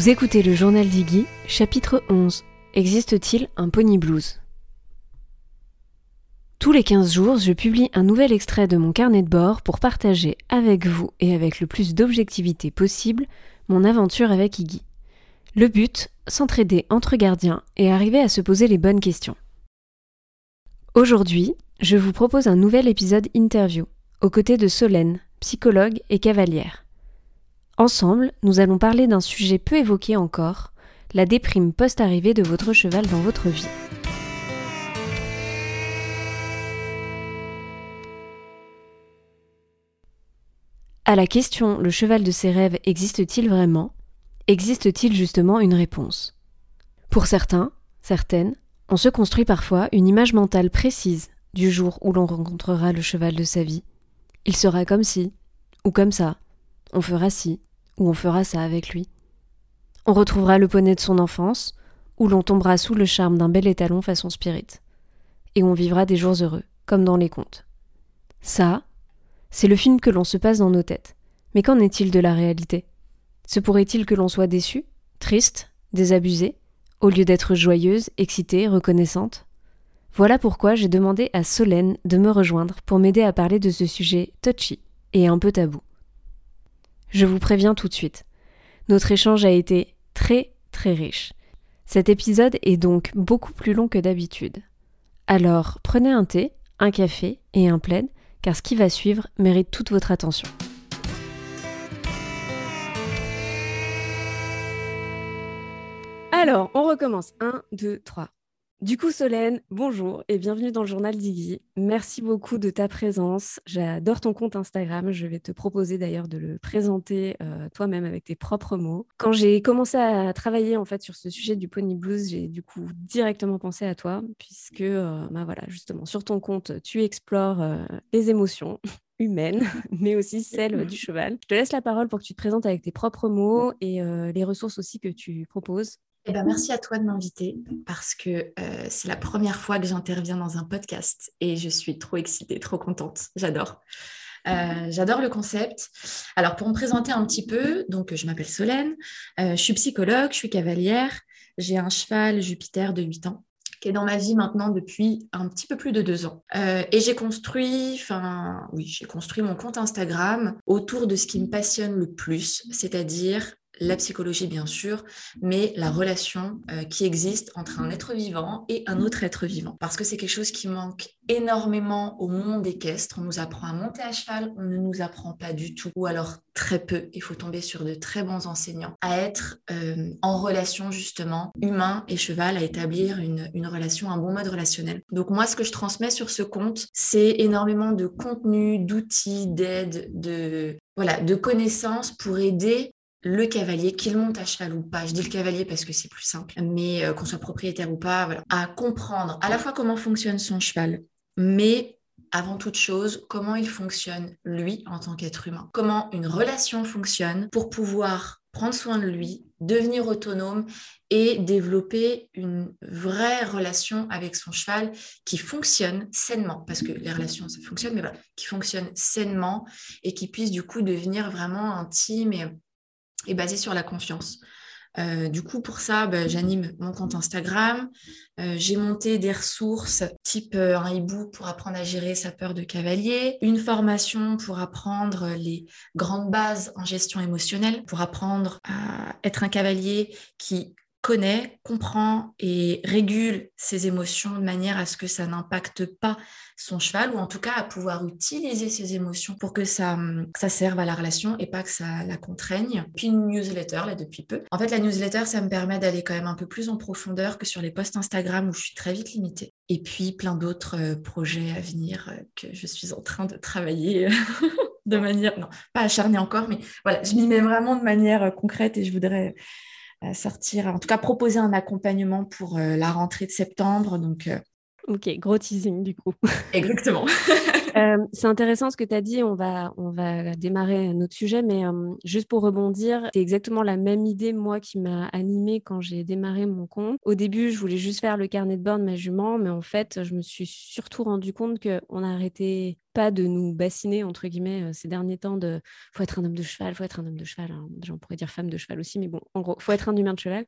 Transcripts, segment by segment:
Vous écoutez le journal d'Iggy, chapitre 11. Existe-t-il un pony blues? Tous les 15 jours, je publie un nouvel extrait de mon carnet de bord pour partager avec vous et avec le plus d'objectivité possible mon aventure avec Iggy. Le but, s'entraider entre gardiens et arriver à se poser les bonnes questions. Aujourd'hui, je vous propose un nouvel épisode interview, aux côtés de Solène, psychologue et cavalière. Ensemble, nous allons parler d'un sujet peu évoqué encore, la déprime post-arrivée de votre cheval dans votre vie. À la question le cheval de ses rêves existe-t-il vraiment? Existe-t-il justement une réponse? Pour certains, certaines, on se construit parfois une image mentale précise du jour où l'on rencontrera le cheval de sa vie. Il sera comme ci, ou comme ça, on fera ci, où on fera ça avec lui. On retrouvera le poney de son enfance, où l'on tombera sous le charme d'un bel étalon façon spirit. Et on vivra des jours heureux, comme dans les contes. Ça, c'est le film que l'on se passe dans nos têtes. Mais qu'en est-il de la réalité? Se pourrait-il que l'on soit déçu, triste, désabusé, au lieu d'être joyeuse, excitée, reconnaissante? Voilà pourquoi j'ai demandé à Solène de me rejoindre pour m'aider à parler de ce sujet touchy et un peu tabou. Je vous préviens tout de suite. Notre échange a été très très riche. Cet épisode est donc beaucoup plus long que d'habitude. Alors prenez un thé, un café et un plaid, car ce qui va suivre mérite toute votre attention. Alors, on recommence. 1, 2, 3. Du coup, Solène, bonjour et bienvenue dans le journal d'Iggy. Merci beaucoup de ta présence. J'adore ton compte Instagram. Je vais te proposer d'ailleurs de le présenter euh, toi-même avec tes propres mots. Quand j'ai commencé à travailler en fait sur ce sujet du pony blues, j'ai du coup directement pensé à toi puisque, euh, bah justement, sur ton compte, tu explores euh, les émotions humaines, mais aussi celles du cheval. Je te laisse la parole pour que tu te présentes avec tes propres mots et les ressources aussi que tu proposes. Eh ben, merci à toi de m'inviter parce que euh, c'est la première fois que j'interviens dans un podcast et je suis trop excitée, trop contente. J'adore. Euh, j'adore le concept. Alors, pour me présenter un petit peu, donc je m'appelle Solène, euh, je suis psychologue, je suis cavalière, j'ai un cheval Jupiter de 8 ans qui est dans ma vie maintenant depuis un petit peu plus de deux ans. et j'ai construit, enfin oui, j'ai construit mon compte Instagram autour de ce qui me passionne le plus, c'est-à-dire la psychologie bien sûr, mais la relation euh, qui existe entre un être vivant et un autre être vivant. Parce que c'est quelque chose qui manque énormément au monde équestre. On nous apprend à monter à cheval, on ne nous apprend pas du tout, ou alors très peu. Il faut tomber sur de très bons enseignants à être euh, en relation justement humain et cheval, à établir une, relation, un bon mode relationnel. Donc moi, ce que je transmets sur ce compte, c'est énormément de contenu, d'outils, d'aide, de voilà, de connaissances pour aider le cavalier, qu'il monte à cheval ou pas, je dis le cavalier parce que c'est plus simple, mais euh, qu'on soit propriétaire ou pas, voilà, à comprendre à la fois comment fonctionne son cheval, mais avant toute chose, comment il fonctionne lui en tant qu'être humain, comment une relation fonctionne pour pouvoir prendre soin de lui, devenir autonome et développer une vraie relation avec son cheval qui fonctionne sainement, parce que les relations, ça fonctionne, mais voilà, qui fonctionne sainement et qui puisse du coup devenir vraiment intime et est basé sur la confiance. Euh, du coup, pour ça, bah, j'anime mon compte Instagram. Euh, j'ai monté des ressources type euh, un e-book pour apprendre à gérer sa peur de cavalier, une formation pour apprendre les grandes bases en gestion émotionnelle, pour apprendre à être un cavalier qui connaît, comprend et régule ses émotions de manière à ce que ça n'impacte pas son cheval ou en tout cas à pouvoir utiliser ses émotions pour que ça, ça serve à la relation et pas que ça la contraigne. Puis une newsletter là depuis peu. En fait la newsletter ça me permet d'aller quand même un peu plus en profondeur que sur les posts Instagram où je suis très vite limitée. Et puis plein d'autres euh, projets à venir euh, que je suis en train de travailler. de manière, non, pas acharnée encore, mais voilà, je m'y mets vraiment de manière euh, concrète et je voudrais sortir, en tout cas proposer un accompagnement pour euh, la rentrée de septembre. Donc, euh, Ok, gros teasing du coup. Exactement. c'est intéressant ce que tu as dit. On va, on va démarrer notre sujet, mais juste pour rebondir, c'est exactement la même idée, moi, qui m'a animée quand j'ai démarré mon compte. Au début, je voulais juste faire le carnet de bord de ma jument, mais en fait, je me suis surtout rendu compte qu'on n'arrêtait pas de nous bassiner, entre guillemets, ces derniers temps de faut être un homme de cheval, faut être un homme de cheval. Hein. J'en pourrais dire femme de cheval aussi, mais bon, en gros, faut être un humain de cheval.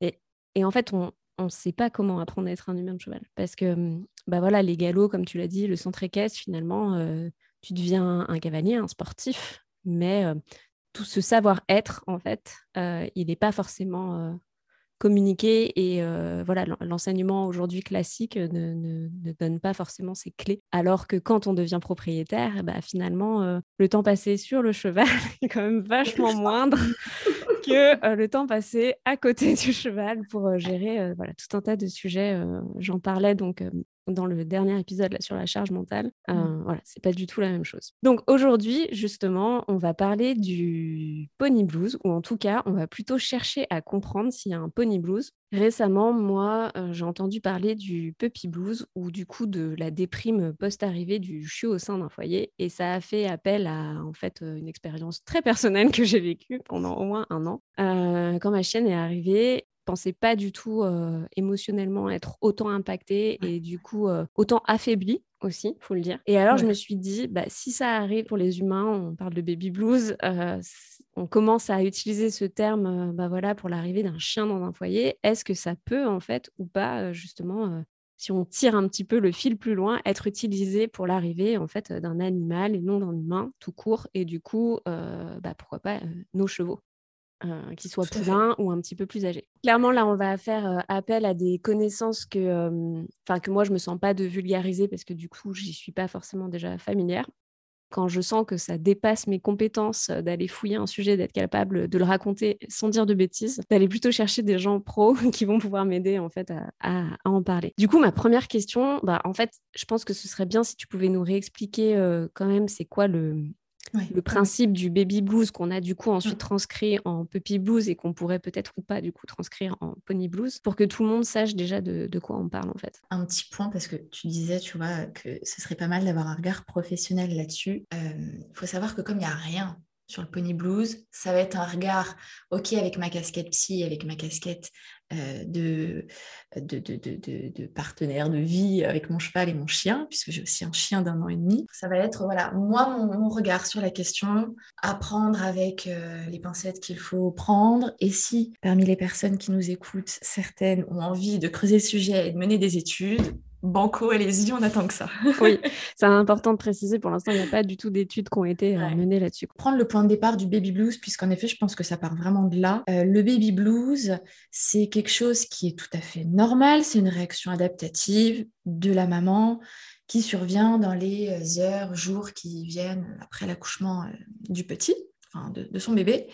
Et en fait, on, ne sait pas comment apprendre à être un humain de cheval. Parce que, mmh, bah voilà, les galops, comme tu l'as dit, le centre équestre, finalement, euh, tu deviens un cavalier, un sportif, mais euh, tout ce savoir-être, en fait, euh, il n'est pas forcément communiquer et voilà l'enseignement aujourd'hui classique ne, donne pas forcément ces clés. Alors que quand on devient propriétaire bah, finalement le temps passé sur le cheval est quand même vachement moindre que le temps passé à côté du cheval pour gérer voilà tout un tas de sujets j'en parlais donc dans le dernier épisode là, sur la charge mentale. Euh, mmh. Voilà, c'est pas du tout la même chose. Donc aujourd'hui, justement, on va parler du pony blues, ou en tout cas, on va plutôt chercher à comprendre s'il y a un pony blues. Récemment, moi, euh, j'ai entendu parler du puppy blues, ou du coup de la déprime post-arrivée du chiot au sein d'un foyer, et ça a fait appel à en fait euh, une expérience très personnelle que j'ai vécue pendant au moins un an. quand ma chienne est arrivée, pensais pas du tout émotionnellement être autant impactée et du coup autant affaiblie aussi, faut le dire. Et alors, je me suis dit, bah, si ça arrive pour les humains, on parle de baby blues, on commence à utiliser ce terme bah, voilà, pour l'arrivée d'un chien dans un foyer. Est-ce que ça peut, en fait, ou pas, justement, si on tire un petit peu le fil plus loin, être utilisé pour l'arrivée, en fait, d'un animal et non d'un humain, tout court, et du coup, bah, pourquoi pas nos chevaux? Euh, qui soit plus loin ou un petit peu plus âgé. Clairement, là, on va faire euh, appel à des connaissances que, enfin, que moi, je me sens pas de vulgariser parce que du coup, j'y suis pas forcément déjà familière. Quand je sens que ça dépasse mes compétences euh, d'aller fouiller un sujet, d'être capable de le raconter sans dire de bêtises, d'aller plutôt chercher des gens pros qui vont pouvoir m'aider en fait à, à, en parler. Du coup, ma première question, bah, en fait, je pense que ce serait bien si tu pouvais nous réexpliquer quand même c'est quoi le, le principe du baby blues qu'on a du coup ensuite transcrit en puppy blues et qu'on pourrait peut-être ou pas du coup transcrire en pony blues pour que tout le monde sache déjà de, quoi on parle en fait. Un petit point parce que tu disais, tu vois, que ce serait pas mal d'avoir un regard professionnel là-dessus. Il faut savoir que comme il n'y a rien sur le pony blues, ça va être un regard, ok, avec ma casquette psy, avec ma casquette euh, de, de, de, de, partenaire de vie avec mon cheval et mon chien, puisque j'ai aussi un chien d'un an et demi. Ça va être, voilà, moi, mon, regard sur la question, apprendre avec euh, les pincettes qu'il faut prendre. Et si parmi les personnes qui nous écoutent, certaines ont envie de creuser le sujet et de mener des études, banco, allez-y, on attend que ça. oui, c'est important de préciser, pour l'instant, il n'y a pas du tout d'études qui ont été euh, menées là-dessus. Prendre le point de départ du baby blues, puisqu'en effet, je pense que ça part vraiment de là. Euh, le baby blues, c'est quelque chose qui est tout à fait normal, c'est une réaction adaptative de la maman qui survient dans les euh, heures, jours qui viennent après l'accouchement du petit, enfin de son bébé.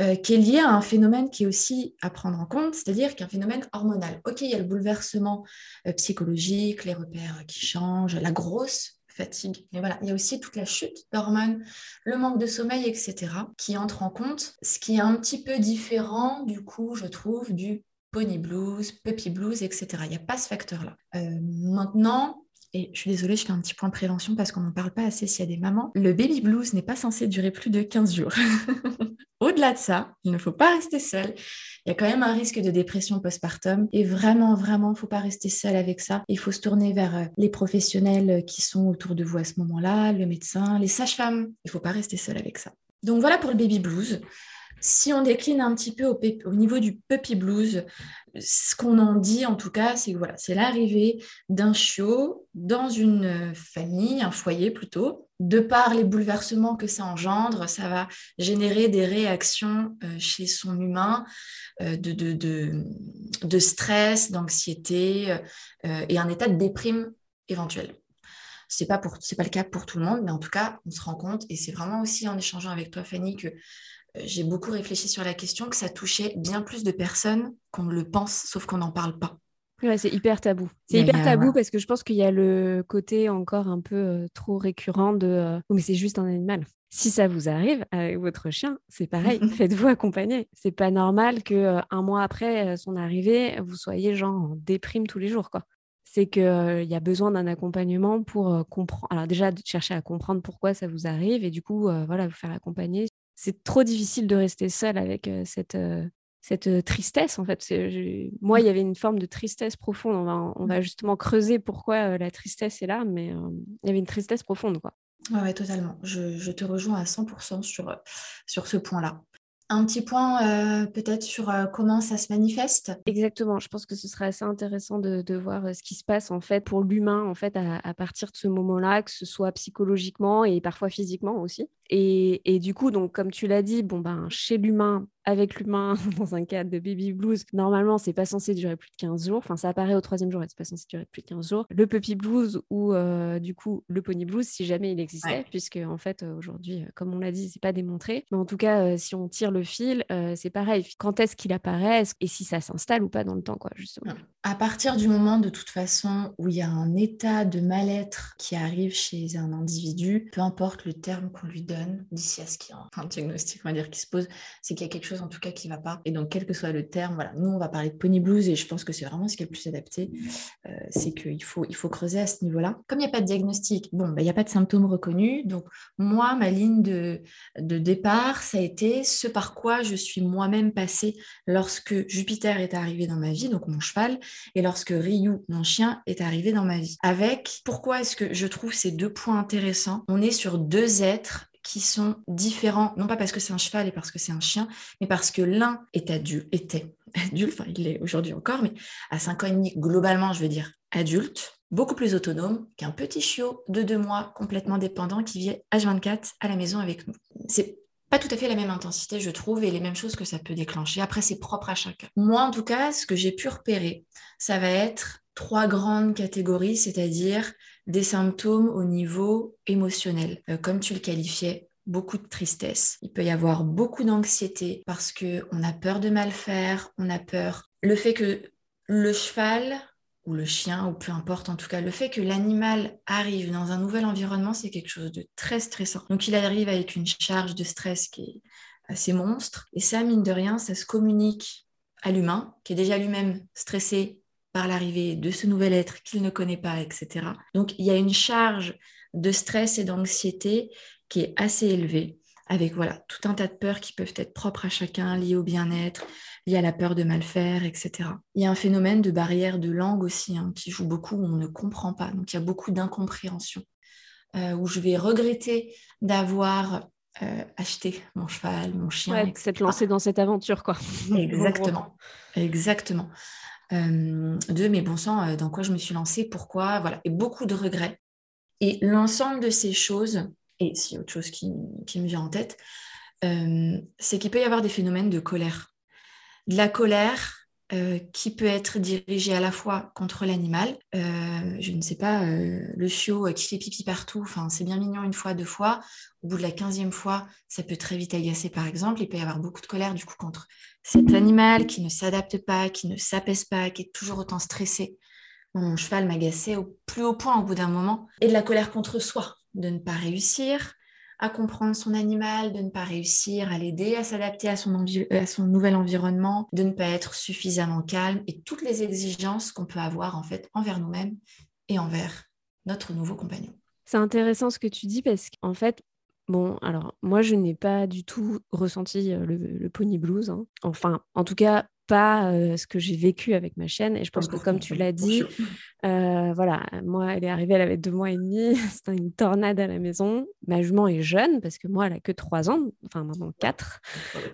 Euh, qui est lié à un phénomène qui est aussi à prendre en compte, c'est-à-dire qu'un phénomène hormonal. Ok, il y a le bouleversement euh, psychologique, les repères qui changent, la grosse fatigue. Mais voilà, il y a aussi toute la chute d'hormones, le manque de sommeil, etc., qui entre en compte, ce qui est un petit peu différent, du coup, je trouve, du pony blues, puppy blues, etc. Il n'y a pas ce facteur-là. Euh, maintenant, et je suis désolée, je fais un petit point de prévention parce qu'on n'en parle pas assez s'il y a des mamans. Le baby blues n'est pas censé durer plus de 15 jours. Au-delà de ça, il ne faut pas rester seul. Il y a quand même un risque de dépression postpartum. Et vraiment, vraiment, il ne faut pas rester seul avec ça. Il faut se tourner vers euh, les professionnels qui sont autour de vous à ce moment-là, le médecin, les sages-femmes. Il ne faut pas rester seul avec ça. Donc voilà pour le baby blues. Si on décline un petit peu au, au niveau du puppy blues, ce qu'on en dit en tout cas, c'est voilà, c'est l'arrivée d'un chiot dans une famille, un foyer plutôt. De par les bouleversements que ça engendre, ça va générer des réactions euh, chez son humain euh, de, stress, d'anxiété euh, et un état de déprime éventuel. C'est pas pas le cas pour tout le monde, mais en tout cas, on se rend compte et c'est vraiment aussi en échangeant avec toi Fanny que j'ai beaucoup réfléchi sur la question que ça touchait bien plus de personnes qu'on ne le pense, sauf qu'on n'en parle pas. Ouais, c'est hyper tabou. C'est hyper tabou parce que je pense qu'il y a le côté encore un peu euh, trop récurrent de euh, oh, mais c'est juste un animal. Si ça vous arrive avec votre chien, c'est pareil, faites-vous accompagner. C'est pas normal que euh, un mois après son arrivée, vous soyez genre en déprime tous les jours quoi. c'est qu'il y a besoin d'un accompagnement pour comprendre. Alors déjà, de chercher à comprendre pourquoi ça vous arrive et du coup, voilà, vous faire accompagner. C'est trop difficile de rester seul avec cette, cette tristesse, en fait. Moi, il y avait une forme de tristesse profonde. On va, on va justement creuser pourquoi la tristesse est là, mais il y avait une tristesse profonde, quoi. Oui, totalement. Je, je, te rejoins à 100% sur, sur ce point-là. Un petit point euh, peut-être sur euh, comment ça se manifeste? Exactement. Je pense que ce serait assez intéressant de, de voir ce qui se passe en fait pour l'humain en fait à, à, partir de ce moment-là, que ce soit psychologiquement et parfois physiquement aussi. Et, et du coup, donc comme tu l'as dit, bon ben chez l'humain, avec l'humain dans un cadre de baby blues, normalement, c'est pas censé durer plus de 15 jours. Enfin, ça apparaît au troisième jour et c'est pas censé durer plus de 15 jours. Le puppy blues ou euh, du coup le pony blues, si jamais il existait, puisque en fait, euh, aujourd'hui, euh, comme on l'a dit, c'est pas démontré. Mais en tout cas, si on tire le fil, c'est pareil. Quand est-ce qu'il apparaît et si ça s'installe ou pas dans le temps, quoi, justement. À partir du moment, de toute façon, où il y a un état de mal-être qui arrive chez un individu, peu importe le terme qu'on lui donne, d'ici à ce qu'il y a un diagnostic, on va dire, qui se pose, c'est qu'il y a quelque chose en tout cas qui va pas. Et donc, quel que soit le terme, voilà, nous, on va parler de pony blues et je pense que c'est vraiment ce qui est le plus adapté. Euh, c'est qu'il faut, il faut creuser à ce niveau-là. Comme il n'y a pas de diagnostic, bon, bah, il n'y a pas de symptômes reconnus. Donc, moi, ma ligne de, de départ, ça a été ce par quoi je suis moi-même passée lorsque Jupiter est arrivé dans ma vie, donc mon cheval, et lorsque Ryu, mon chien, est arrivé dans ma vie. Avec, pourquoi est-ce que je trouve ces deux points intéressants? On est sur deux êtres qui sont différents, non pas parce que c'est un cheval et parce que c'est un chien, mais parce que l'un est adulte, était adulte, enfin il l'est aujourd'hui encore, mais à 5 ans et demi, globalement, je veux dire adulte, beaucoup plus autonome qu'un petit chiot de deux mois complètement dépendant qui vit H24 à la maison avec nous. C'est pas tout à fait la même intensité, je trouve, et les mêmes choses que ça peut déclencher. Après, c'est propre à chacun. Moi, en tout cas, ce que j'ai pu repérer, ça va être trois grandes catégories, c'est-à-dire des symptômes au niveau émotionnel, euh, comme tu le qualifiais, beaucoup de tristesse. Il peut y avoir beaucoup d'anxiété parce que on a peur de mal faire, on a peur. Le fait que le cheval ou le chien, ou peu importe, en tout cas, le fait que l'animal arrive dans un nouvel environnement, c'est quelque chose de très stressant. Donc il arrive avec une charge de stress qui est assez monstre. Et ça, mine de rien, ça se communique à l'humain, qui est déjà lui-même stressé par l'arrivée de ce nouvel être qu'il ne connaît pas, etc. Donc il y a une charge de stress et d'anxiété qui est assez élevée, avec voilà tout un tas de peurs qui peuvent être propres à chacun, liées au bien-être, liées à la peur de mal faire, etc. Il y a un phénomène de barrière de langue aussi hein, qui joue beaucoup, où on ne comprend pas, donc il y a beaucoup d'incompréhension, euh, où je vais regretter d'avoir euh, acheté mon cheval, mon chien. Ouais, s'être lancé dans cette aventure, quoi. Exactement, exactement. Euh, de mes bons sang, euh, dans quoi je me suis lancée, pourquoi, voilà, et beaucoup de regrets. Et l'ensemble de ces choses, et si autre chose qui, me vient en tête, euh, c'est qu'il peut y avoir des phénomènes de colère. De la colère euh, qui peut être dirigée à la fois contre l'animal, euh, je ne sais pas, le chiot qui fait pipi partout, enfin c'est bien mignon une fois, deux fois, au bout de la quinzième fois, ça peut très vite agacer par exemple, il peut y avoir beaucoup de colère du coup contre cet animal qui ne s'adapte pas, qui ne s'apaise pas, qui est toujours autant stressé. Mon cheval m'agaçait au plus haut point au bout d'un moment, et de la colère contre soi, de ne pas réussir à comprendre son animal, de ne pas réussir à l'aider à s'adapter à, son à son nouvel environnement, de ne pas être suffisamment calme et toutes les exigences qu'on peut avoir en fait envers nous-mêmes et envers notre nouveau compagnon. C'est intéressant ce que tu dis parce qu'en fait, bon, alors moi je n'ai pas du tout ressenti euh, le, pony blues. Hein. Enfin, en tout cas, pas euh, ce que j'ai vécu avec ma chaîne. Et je pense que, comme tu l'as dit, euh, voilà, moi, elle est arrivée, elle avait deux mois et demi, c'était une tornade à la maison. Ma jument est jeune parce que moi, elle a que trois ans, enfin maintenant quatre.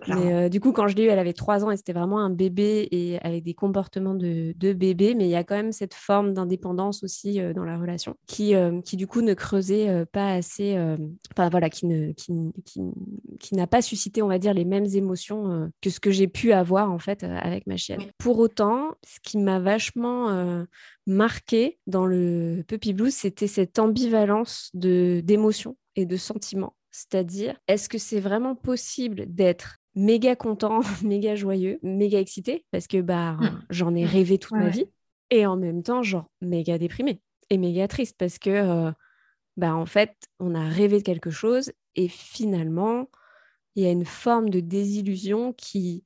Mais euh, du coup, quand je l'ai eue, elle avait trois ans et c'était vraiment un bébé et avec des comportements de, de bébé. Mais il y a quand même cette forme d'indépendance aussi dans la relation qui, qui, du coup, ne creusait pas assez, enfin voilà, qui, ne, qui, qui, qui n'a pas suscité, on va dire, les mêmes émotions que ce que j'ai pu avoir en fait avec ma chienne. Pour autant, ce qui m'a vachement euh, marqué dans le Puppy Blues, c'était cette ambivalence de d'émotions et de sentiments. C'est-à-dire, est-ce que c'est vraiment possible d'être méga content, méga joyeux, méga excité? Parce que bah mmh. j'en ai mmh. rêvé toute ma vie et en même temps genre méga déprimé et méga triste parce que euh, bah en fait on a rêvé de quelque chose et finalement il y a une forme de désillusion qui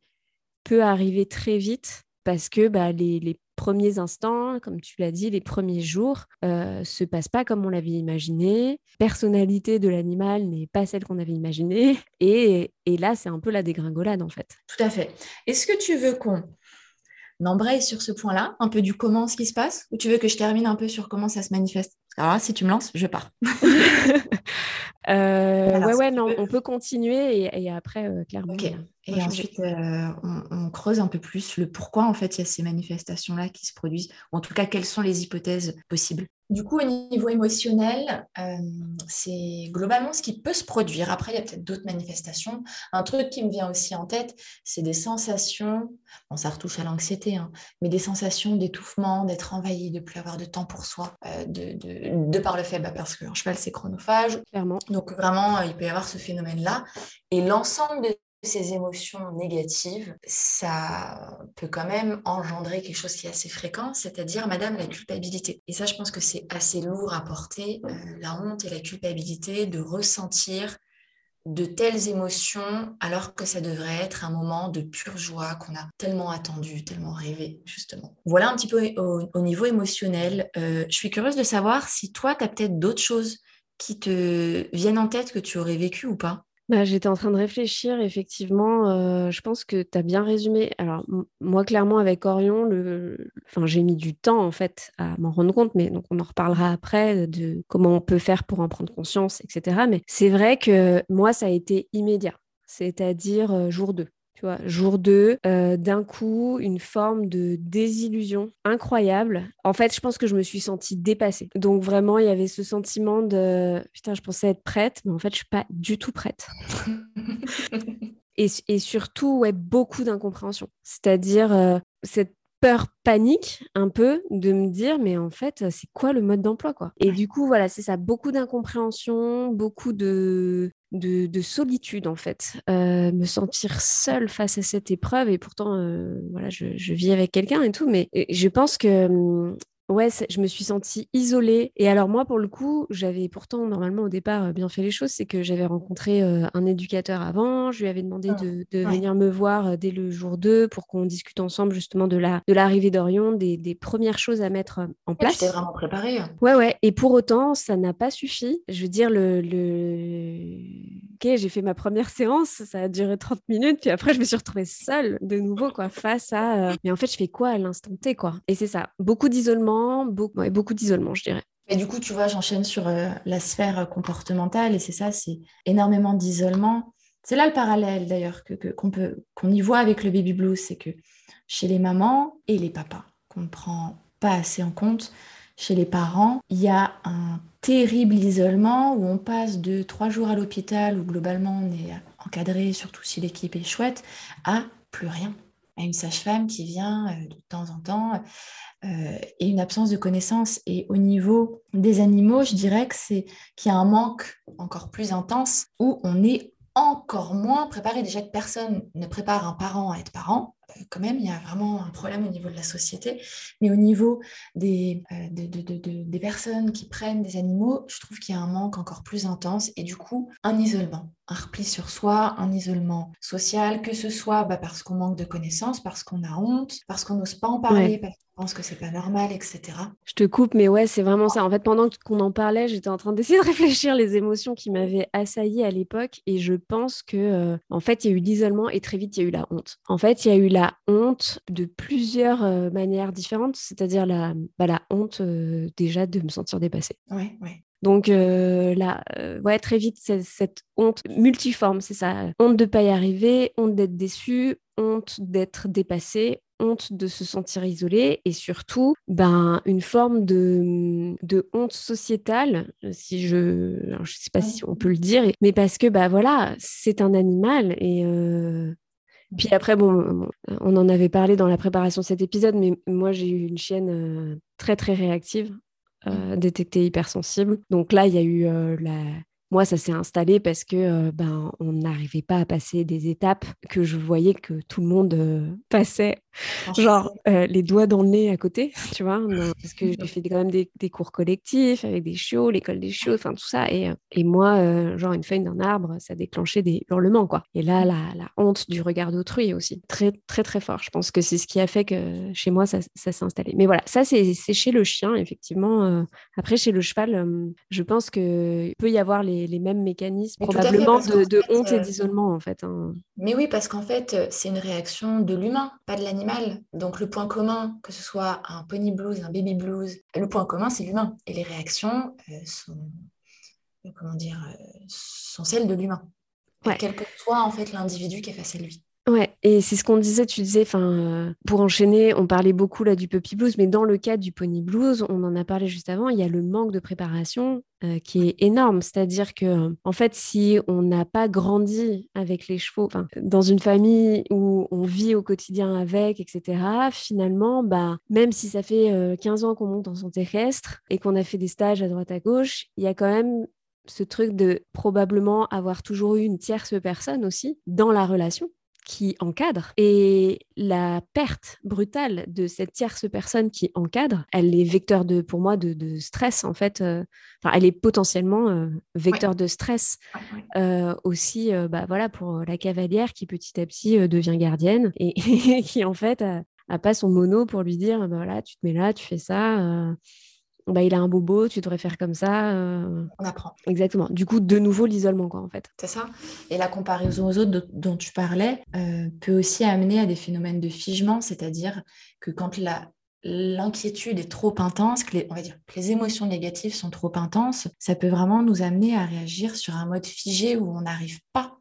peut arriver très vite parce que bah, les, premiers instants, comme tu l'as dit, les premiers jours, euh, se passent pas comme on l'avait imaginé. Personnalité de l'animal n'est pas celle qu'on avait imaginée. Et, et là, c'est un peu la dégringolade, en fait. Tout à fait. Est-ce que tu veux qu'on embraye sur ce point-là, un peu du comment ce qui se passe, ou tu veux que je termine un peu sur comment ça se manifeste? Alors si tu me lances, je pars. euh, ouais, ouais, non, on peut continuer et, après, euh, clairement. Ok. Et ensuite, euh, on, creuse un peu plus le pourquoi, en fait, il y a ces manifestations-là qui se produisent, ou en tout cas, quelles sont les hypothèses possibles? Du coup, au niveau émotionnel, euh, c'est globalement ce qui peut se produire. Après, il y a peut-être d'autres manifestations. Un truc qui me vient aussi en tête, c'est des sensations, bon, ça retouche à l'anxiété, hein, mais des sensations d'étouffement, d'être envahi, de plus avoir de temps pour soi, euh, de, de, par le fait, bah, parce qu'un cheval, c'est chronophage. Clairement. Donc, vraiment, il peut y avoir ce phénomène-là. Et l'ensemble de ces émotions négatives, ça peut quand même engendrer quelque chose qui est assez fréquent, c'est-à-dire, madame, la culpabilité. Et ça, je pense que c'est assez lourd à porter, euh, la honte et la culpabilité de ressentir de telles émotions alors que ça devrait être un moment de pure joie qu'on a tellement attendu, tellement rêvé, justement. Voilà un petit peu au, niveau émotionnel. Euh, je suis curieuse de savoir si toi, tu as peut-être d'autres choses qui te viennent en tête que tu aurais vécu ou pas? Bah, j'étais en train de réfléchir, effectivement, euh, je pense que tu as bien résumé. Alors, moi, clairement, avec Orion, enfin, j'ai mis du temps, en fait, à m'en rendre compte, mais donc on en reparlera après de comment on peut faire pour en prendre conscience, etc. Mais c'est vrai que moi, ça a été immédiat, c'est-à-dire euh, jour 2. Tu vois, jour 2, euh, d'un coup, une forme de désillusion incroyable. En fait, je pense que je me suis sentie dépassée. Donc vraiment, il y avait ce sentiment de putain, je pensais être prête, mais en fait, je suis pas du tout prête. et, et, surtout, ouais, beaucoup d'incompréhension. C'est-à-dire euh, cette peur panique un peu de me dire mais en fait c'est quoi le mode d'emploi quoi? Et du coup voilà c'est ça beaucoup d'incompréhension beaucoup de de, solitude en fait, euh, me sentir seule face à cette épreuve et pourtant euh, voilà je, vis avec quelqu'un et tout, mais je pense que hum, Ouais, je me suis sentie isolée. Et alors moi, pour le coup, j'avais pourtant normalement au départ euh, bien fait les choses. C'est que j'avais rencontré euh, un éducateur avant. Je lui avais demandé ah, de, venir me voir euh, dès le jour 2 pour qu'on discute ensemble justement de la de l'arrivée d'Orion, des, premières choses à mettre en place. T'es vraiment préparée. Ouais, ouais. Et pour autant, ça n'a pas suffi. Je veux dire, le, le... ok, j'ai fait ma première séance, ça a duré 30 minutes, puis après je me suis retrouvée seule de nouveau quoi, face à. Mais en fait, je fais quoi à l'instant T quoi? Et c'est ça, beaucoup d'isolement beaucoup, beaucoup d'isolement, je dirais. Et du coup, tu vois, j'enchaîne sur euh, la sphère comportementale et c'est ça, c'est énormément d'isolement. C'est là le parallèle d'ailleurs que, qu'on peut qu'on y voit avec le baby blues, c'est que chez les mamans et les papas, qu'on ne prend pas assez en compte, chez les parents, il y a un terrible isolement où on passe de trois jours à l'hôpital où globalement on est encadré, surtout si l'équipe est chouette, à plus rien à une sage-femme qui vient euh, de temps en temps euh, et une absence de connaissances. Et au niveau des animaux, je dirais que c'est qu'il y a un manque encore plus intense où on est encore moins préparé. Déjà que personne ne prépare un parent à être parent, quand même, il y a vraiment un problème au niveau de la société. Mais au niveau des, des personnes qui prennent des animaux, je trouve qu'il y a un manque encore plus intense et du coup, un isolement un repli sur soi, un isolement social, que ce soit bah, parce qu'on manque de connaissances, parce qu'on a honte, parce qu'on n'ose pas en parler, parce qu'on pense que c'est pas normal, etc. Je te coupe, mais ouais, c'est vraiment ça. En fait, pendant qu'on en parlait, j'étais en train d'essayer de réfléchir les émotions qui m'avaient assailli à l'époque, et je pense que, euh, en fait, il y a eu l'isolement et très vite il y a eu la honte. En fait, il y a eu la honte de plusieurs euh, manières différentes, c'est-à-dire la, bah, la honte euh, déjà de me sentir dépassée. Ouais, ouais. Donc euh, là, euh, ouais, très vite, cette honte multiforme, c'est ça. Honte de ne pas y arriver, honte d'être déçu, honte d'être dépassé, honte de se sentir isolé et surtout ben, une forme de, de honte sociétale, si je ne sais pas si on peut le dire, mais parce que bah, voilà, c'est un animal et... Euh, puis après, bon, on en avait parlé dans la préparation de cet épisode, mais moi j'ai eu une chienne très très réactive euh, mmh. détecté hypersensible. Donc là, il y a eu euh, la... Moi, ça s'est installé parce que euh, ben, on n'arrivait pas à passer des étapes que je voyais que tout le monde passait Genre euh, les doigts dans le nez à côté, tu vois, parce que j'ai fait quand même des, cours collectifs avec des chiots, l'école des chiots, enfin tout ça. Et, euh, et moi, euh, genre une feuille d'un arbre, ça déclenchait des hurlements, quoi. Et là, la, la honte du regard d'autrui aussi, très, très, très fort. Je pense que c'est ce qui a fait que chez moi, ça, ça s'est installé. Mais voilà, ça, c'est chez le chien, effectivement. après, chez le cheval, je pense qu'il peut y avoir les, les mêmes mécanismes, probablement de, de honte et d'isolement, en fait. Hein. Mais oui, parce qu'en fait, c'est une réaction de l'humain, pas de l'animal. Donc le point commun, que ce soit un pony blues, un baby blues, le point commun, c'est l'humain. Et les réactions euh, sont, euh, comment dire, euh, sont celles de l'humain. Quel que soit en fait l'individu qui est face à lui. Ouais, et c'est ce qu'on disait, tu disais, enfin, euh, pour enchaîner, on parlait beaucoup là du puppy blues, mais dans le cas du pony blues, on en a parlé juste avant, il y a le manque de préparation euh, qui est énorme. C'est-à-dire que, en fait, si on n'a pas grandi avec les chevaux, dans une famille où on vit au quotidien avec, etc., finalement, bah, même si ça fait 15 euh, ans qu'on monte en son terrestre et qu'on a fait des stages à droite à gauche, il y a quand même ce truc de probablement avoir toujours eu une tierce personne aussi dans la relation qui encadre. Et la perte brutale de cette tierce personne qui encadre, elle est vecteur de, pour moi, de, stress, en fait. Euh, enfin, elle est potentiellement euh, vecteur de stress euh, aussi, bah, voilà, pour la cavalière qui petit à petit devient gardienne et, qui, en fait, a, pas son mono pour lui dire, bah, voilà, tu te mets là, tu fais ça bah, il a un bobo, tu devrais faire comme ça. Euh. On apprend. Exactement. Du coup, de nouveau, l'isolement, quoi, en fait. C'est ça. Et la comparaison aux autres dont tu parlais euh, peut aussi amener à des phénomènes de figement, c'est-à-dire que quand la, l'inquiétude est trop intense, que les, on va dire que les émotions négatives sont trop intenses, ça peut vraiment nous amener à réagir sur un mode figé où on n'arrive pas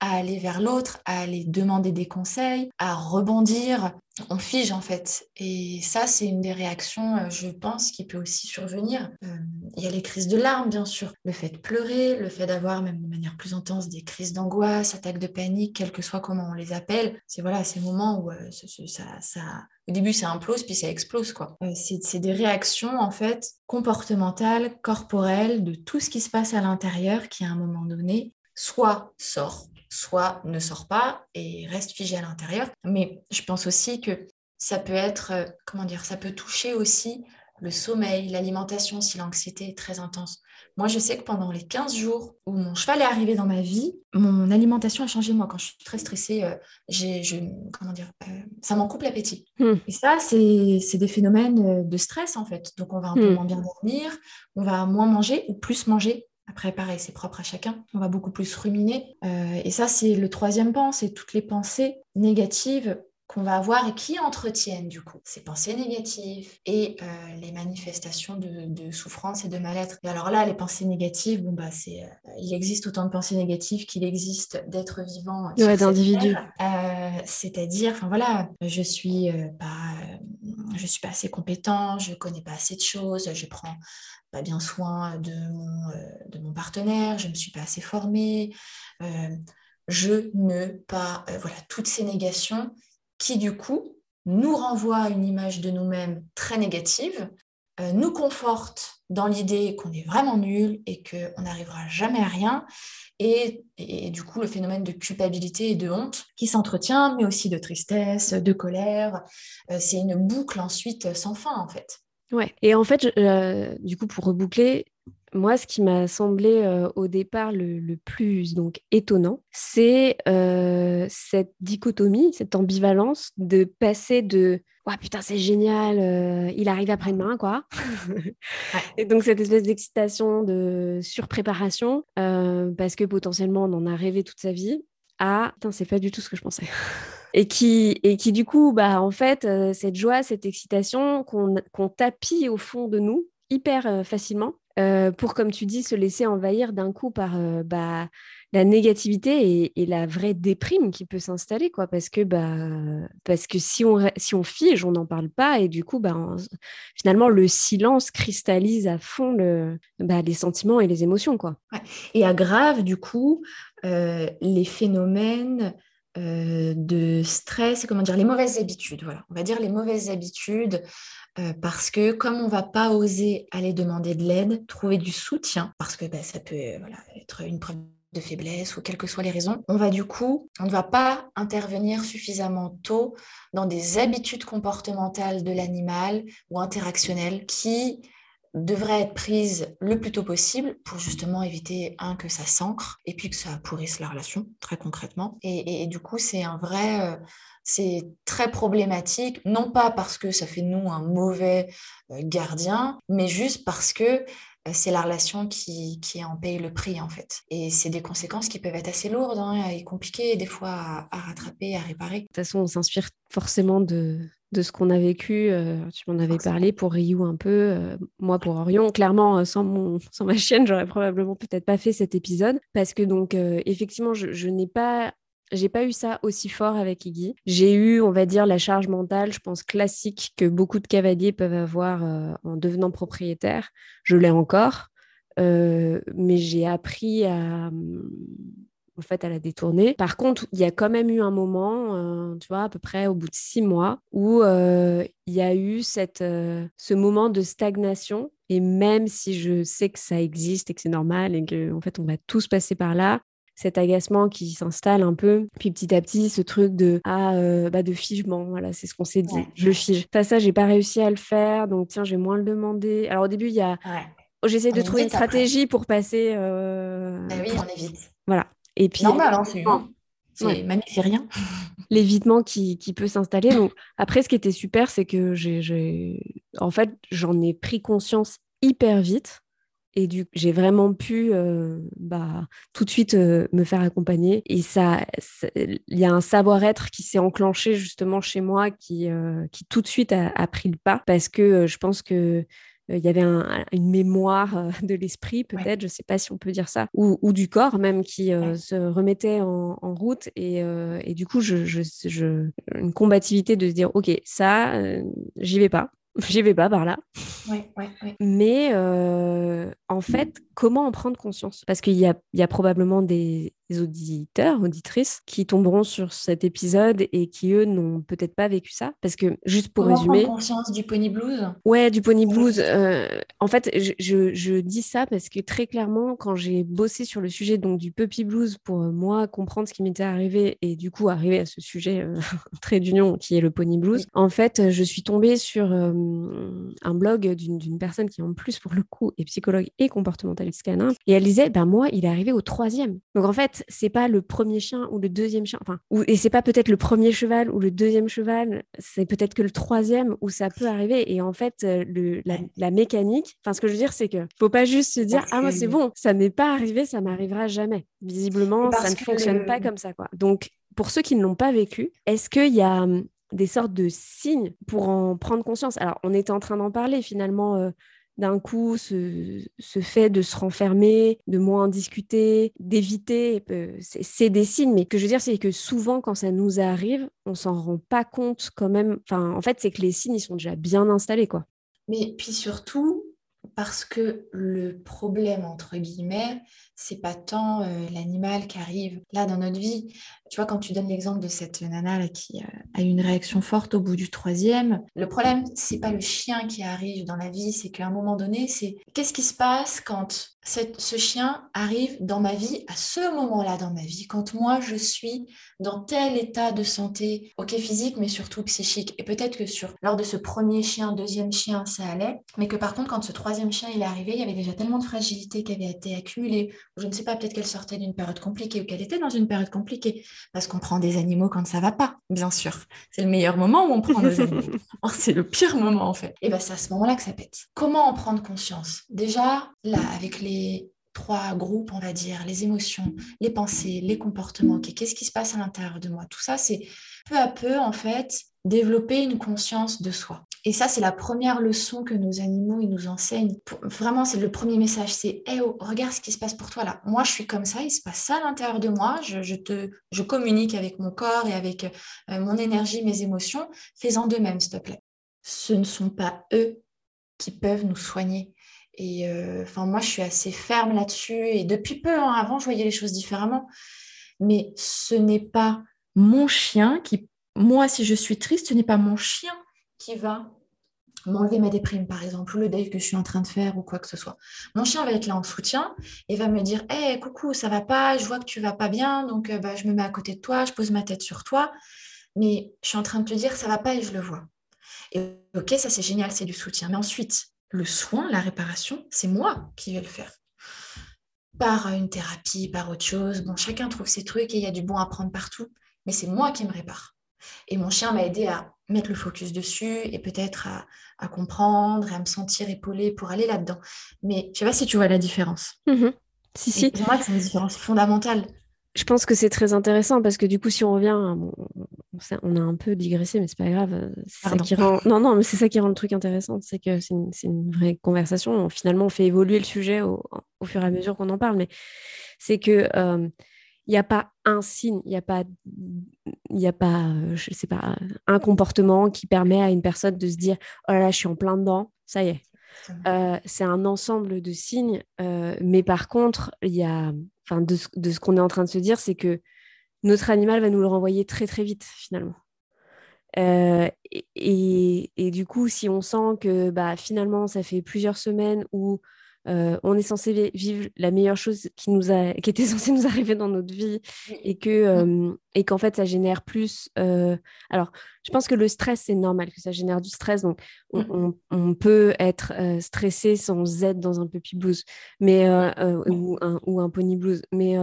à aller vers l'autre, à aller demander des conseils, à rebondir. On fige en fait. Et ça, c'est une des réactions, euh, je pense, qui peut aussi survenir. Euh, il y a les crises de larmes, bien sûr. Le fait de pleurer, le fait d'avoir, même de manière plus intense, des crises d'angoisse, attaques de panique, quel que soit comment on les appelle. C'est voilà, ces moments où euh, ça, au début, ça implose, puis ça explose. quoi. c'est des réactions, en fait, comportementales, corporelles, de tout ce qui se passe à l'intérieur qui, à un moment donné, soit sort soit ne sort pas et reste figé à l'intérieur. Mais je pense aussi que ça peut être, euh, comment dire, ça peut toucher aussi le sommeil, l'alimentation si l'anxiété est très intense. Moi, je sais que pendant les 15 jours où mon cheval est arrivé dans ma vie, mon alimentation a changé. Moi, quand je suis très stressée, euh, j'ai, je, comment dire, euh, ça m'en coupe l'appétit. Hmm. Et ça, c'est, des phénomènes de stress, en fait. Donc, on va un peu hmm. moins bien dormir, on va moins manger ou plus manger après, pareil, c'est propre à chacun. On va beaucoup plus ruminer. Euh, et ça, c'est le troisième pan, c'est toutes les pensées négatives qu'on va avoir et qui entretiennent du coup ces pensées négatives et euh, les manifestations de, souffrance et de mal-être. Et alors là, les pensées négatives, bon bah c'est, euh, il existe autant de pensées négatives qu'il existe d'êtres vivants. Ouais, d'individus. c'est-à-dire, enfin voilà, je suis pas, je suis pas assez compétent, je connais pas assez de choses, je prends pas bien soin de mon, euh, de mon partenaire, je ne me suis pas assez formée, euh, je ne pas, euh, voilà, toutes ces négations qui du coup nous renvoient à une image de nous-mêmes très négative, nous confortent dans l'idée qu'on est vraiment nul et qu'on n'arrivera jamais à rien, et, et, du coup le phénomène de culpabilité et de honte qui s'entretient, mais aussi de tristesse, de colère, c'est une boucle ensuite sans fin en fait. Ouais. Et en fait, euh, du coup, pour reboucler, moi, ce qui m'a semblé euh, au départ le, plus donc étonnant, c'est euh, cette dichotomie, cette ambivalence de passer de ouais, putain, c'est génial, il arrive après-demain, quoi. Et donc, cette espèce d'excitation, de surpréparation, parce que potentiellement, on en a rêvé toute sa vie, à putain, c'est pas du tout ce que je pensais. Et qui, et qui du coup, bah, en fait, euh, cette joie, cette excitation qu'on tapit au fond de nous hyper euh, facilement euh, pour, comme tu dis, se laisser envahir d'un coup par bah, la négativité et, la vraie déprime qui peut s'installer, quoi, parce que, bah, parce que si, on, si on fige, on n'en parle pas et du coup, bah, finalement, le silence cristallise à fond bah, les sentiments et les émotions, quoi. Et aggrave, du coup, les phénomènes euh, de stress comment dire les mauvaises habitudes. Voilà, on va dire les mauvaises habitudes euh, parce que comme on va pas oser aller demander de l'aide, trouver du soutien, parce que bah, ça peut être une preuve de faiblesse ou quelles que soient les raisons, on va du coup, on ne va pas intervenir suffisamment tôt dans des habitudes comportementales de l'animal ou interactionnelles qui devraient être prises le plus tôt possible pour justement éviter, un, que ça s'ancre et puis que ça pourrisse la relation, très concrètement. Et, du coup, c'est un vrai... Euh, c'est très problématique, non pas parce que ça fait de nous un mauvais euh, gardien, mais juste parce que euh, c'est la relation qui, qui, en paye le prix en fait. Et c'est des conséquences qui peuvent être assez lourdes hein, et compliquées des fois à, rattraper, à réparer. De toute façon, on s'inspire forcément de, de ce qu'on a vécu. Euh, tu m'en avais parlé pour Ryu un peu, euh, moi pour Orion. Clairement, sans, mon, sans ma chienne, j'aurais probablement peut-être pas fait cet épisode parce que donc effectivement, je, je n'ai pas j'ai pas eu ça aussi fort avec Iggy. J'ai eu, on va dire, la charge mentale, je pense, classique que beaucoup de cavaliers peuvent avoir euh, en devenant propriétaire. Je l'ai encore, euh, mais j'ai appris à, en fait, à la détourner. Par contre, il y a quand même eu un moment, euh, tu vois, à peu près au bout de six mois, où il y a eu cette, ce moment de stagnation. Et même si je sais que ça existe et que c'est normal et qu'en en fait, on va tous passer par là, cet agacement qui s'installe un peu. Puis petit à petit, ce truc de ah euh, bah de figement, voilà, c'est ce qu'on s'est dit. Je fige. Ça, ça, j'ai pas réussi à le faire, donc tiens, je vais moins le demander. Alors au début, il y a J'essaie de trouver une stratégie pour passer. Euh... Bah oui, on évite. Voilà. Et puis. Normal, hein, c'est c'est c'est rien. L'évitement qui, qui, peut s'installer. Donc, après, ce qui était super, c'est que j'ai, en fait, j'en ai pris conscience hyper vite. Et du j'ai vraiment pu euh, bah, tout de suite euh, me faire accompagner. Et ça, il y a un savoir-être qui s'est enclenché justement chez moi qui, euh, qui tout de suite a, pris le pas parce que je pense que il y avait une mémoire de l'esprit, peut-être, je ne sais pas si on peut dire ça, ou, ou du corps même, qui se remettait en, route. Et, et, du coup, je, je, je, une combativité de se dire, OK, ça, j'y vais pas. J'y vais pas par là. Mais en fait, comment en prendre conscience? Parce qu'il y a, y a, probablement des auditeurs, auditrices qui tomberont sur cet épisode et qui, eux, n'ont peut-être pas vécu ça? Parce que, juste pour résumer. Prendre conscience du pony blues? Ouais, du pony blues. Euh, en fait, je, je, dis ça parce que très clairement, quand j'ai bossé sur le sujet donc, du puppy blues pour euh, moi comprendre ce qui m'était arrivé et du coup arriver à ce sujet euh, très d'union qui est le pony blues, en fait, je suis tombée sur un blog d'une personne qui, en plus, pour le coup, est psychologue et comportementaliste canin. Et elle disait, ben moi, il est arrivé au troisième. Donc en fait, c'est pas le premier chien ou le deuxième chien, enfin, ou, et c'est pas peut-être le premier cheval ou le deuxième cheval, c'est peut-être que le troisième où ça peut arriver. Et en fait, euh, le, la, mécanique, enfin, ce que je veux dire, c'est que faut pas juste se dire, ah, moi, c'est bon, ça m'est pas arrivé, ça m'arrivera jamais. Visiblement, ça ne fonctionne pas comme ça, quoi. Donc, pour ceux qui ne l'ont pas vécu, est-ce qu'il y a hum, des sortes de signes pour en prendre conscience? Alors, on était en train d'en parler finalement. Euh, d'un coup, ce, fait de se renfermer, de moins discuter, d'éviter, euh, c'est des signes. Mais que je veux dire, c'est que souvent, quand ça nous arrive, on s'en rend pas compte quand même. Enfin, en fait, c'est que les signes, ils sont déjà bien installés, quoi. Mais puis surtout, parce que le problème, entre guillemets, c'est pas tant euh, l'animal qui arrive là dans notre vie. Tu vois, quand tu donnes l'exemple de cette nana qui a eu une réaction forte au bout du troisième, le problème, c'est pas le chien qui arrive dans la vie, c'est qu'à un moment donné, c'est qu'est-ce qui se passe quand ce chien arrive dans ma vie à ce moment-là dans ma vie, quand moi je suis dans tel état de santé, ok physique, mais surtout psychique. Et peut-être que sur lors de ce premier chien, deuxième chien, ça allait, mais que par contre, quand ce troisième chien il est arrivé, il y avait déjà tellement de fragilité qui avait été accumulée. Je ne sais pas, peut-être qu'elle sortait d'une période compliquée ou qu'elle était dans une période compliquée, parce qu'on prend des animaux quand ça va pas, bien sûr. C'est le meilleur moment où on prend des animaux. c'est le pire moment en fait. Et ben c'est à ce moment-là que ça pète. Comment en prendre conscience? Déjà, là, avec les trois groupes, on va dire, les émotions, les pensées, les comportements, qu'est-ce qui se passe à l'intérieur de moi? Tout ça, c'est peu à peu, en fait, développer une conscience de soi. Et ça, c'est la première leçon que nos animaux ils nous enseignent. Vraiment, c'est le premier message. C'est hey, oh, regarde ce qui se passe pour toi là. Moi, je suis comme ça, il se passe ça à l'intérieur de moi. Je, te, je communique avec mon corps et avec euh, mon énergie, mes émotions. Fais-en de même, s'il te plaît. Ce ne sont pas eux qui peuvent nous soigner. Et euh, enfin, moi, je suis assez ferme là-dessus. Et depuis peu, hein, avant, je voyais les choses différemment. Mais ce n'est pas mon chien qui, moi, si je suis triste, ce n'est pas mon chien qui va m'enlever ma déprime, par exemple, ou le deuil que je suis en train de faire, ou quoi que ce soit. Mon chien va être là en soutien et va me dire Hé, coucou, ça va pas, je vois que tu vas pas bien, donc euh, bah, je me mets à côté de toi, je pose ma tête sur toi, mais je suis en train de te dire ça va pas et je le vois. Et ok, ça c'est génial, c'est du soutien. Mais ensuite, le soin, la réparation, c'est moi qui vais le faire. Par une thérapie, par autre chose. Bon, chacun trouve ses trucs et il y a du bon à prendre partout, mais c'est moi qui me répare. Et mon chien m'a aidé à mettre le focus dessus et peut-être à, comprendre et à me sentir épaulée pour aller là-dedans. Mais je ne sais pas si tu vois la différence. Mhm. Si, si. Pour moi, c'est une différence fondamentale. Je pense que c'est très intéressant parce que du coup, si on revient, on a un peu digressé, mais c'est pas grave. Ça qui rend... Non, non, mais c'est ça qui rend le truc intéressant, c'est que c'est une, vraie conversation. Finalement, on fait évoluer le sujet au, fur et à mesure qu'on en parle, mais c'est que euh, il n'y a pas un signe, il n'y a pas, il a pas, euh, je sais pas, un comportement qui permet à une personne de se dire, oh là, je suis en plein dedans, ça y est. Euh, c'est un ensemble de signes, euh, mais par contre, il y a, enfin, de, ce qu'on est en train de se dire, c'est que notre animal va nous le renvoyer très très vite finalement. et, et, du coup, si on sent que bah, finalement, ça fait plusieurs semaines où euh, on est censé vivre la meilleure chose qui, nous a, qui était censée nous arriver dans notre vie et que euh, et qu'en fait ça génère plus. Euh, alors, je pense que le stress c'est normal que ça génère du stress, donc on, mm. peut être stressé sans être dans un puppy blues, mais ou un, ou un pony blues, mais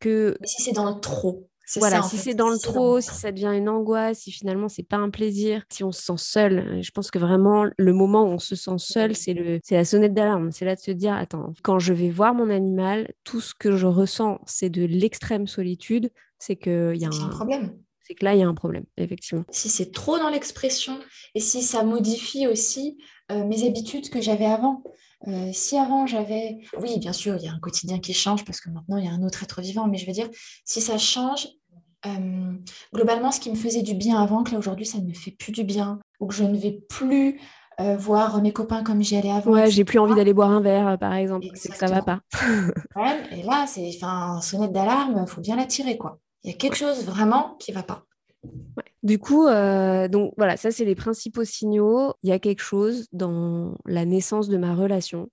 que si c'est dans le trop. Voilà, si c'est dans le trop, si ça devient une angoisse, si finalement c'est pas un plaisir, si on se sent seul, euh, je pense que vraiment le moment où on se sent seul, c'est le, c'est la sonnette d'alarme. C'est là de se dire, attends, quand je vais voir mon animal, tout ce que je ressens, c'est de l'extrême solitude, c'est qu'il y a un... problème. C'est que là, il y a un problème, effectivement. Si c'est trop dans l'expression et si ça modifie aussi euh, mes habitudes que j'avais avant. Euh, si avant j'avais, oui, bien sûr, il y a un quotidien qui change parce que maintenant il y a un autre être vivant, mais je veux dire, si ça change, euh, globalement, ce qui me faisait du bien avant, que là aujourd'hui ça ne me fait plus du bien, ou que je ne vais plus euh, voir mes copains comme j'y allais avant. Ouais, j'ai plus envie d'aller boire un verre, par exemple, c'est que ça va pas. et là, c'est enfin sonnette d'alarme, il faut bien la tirer, quoi. Il y a quelque chose vraiment qui va pas. Du coup, euh, donc voilà, ça c'est les principaux signaux. Il y a quelque chose dans la naissance de ma relation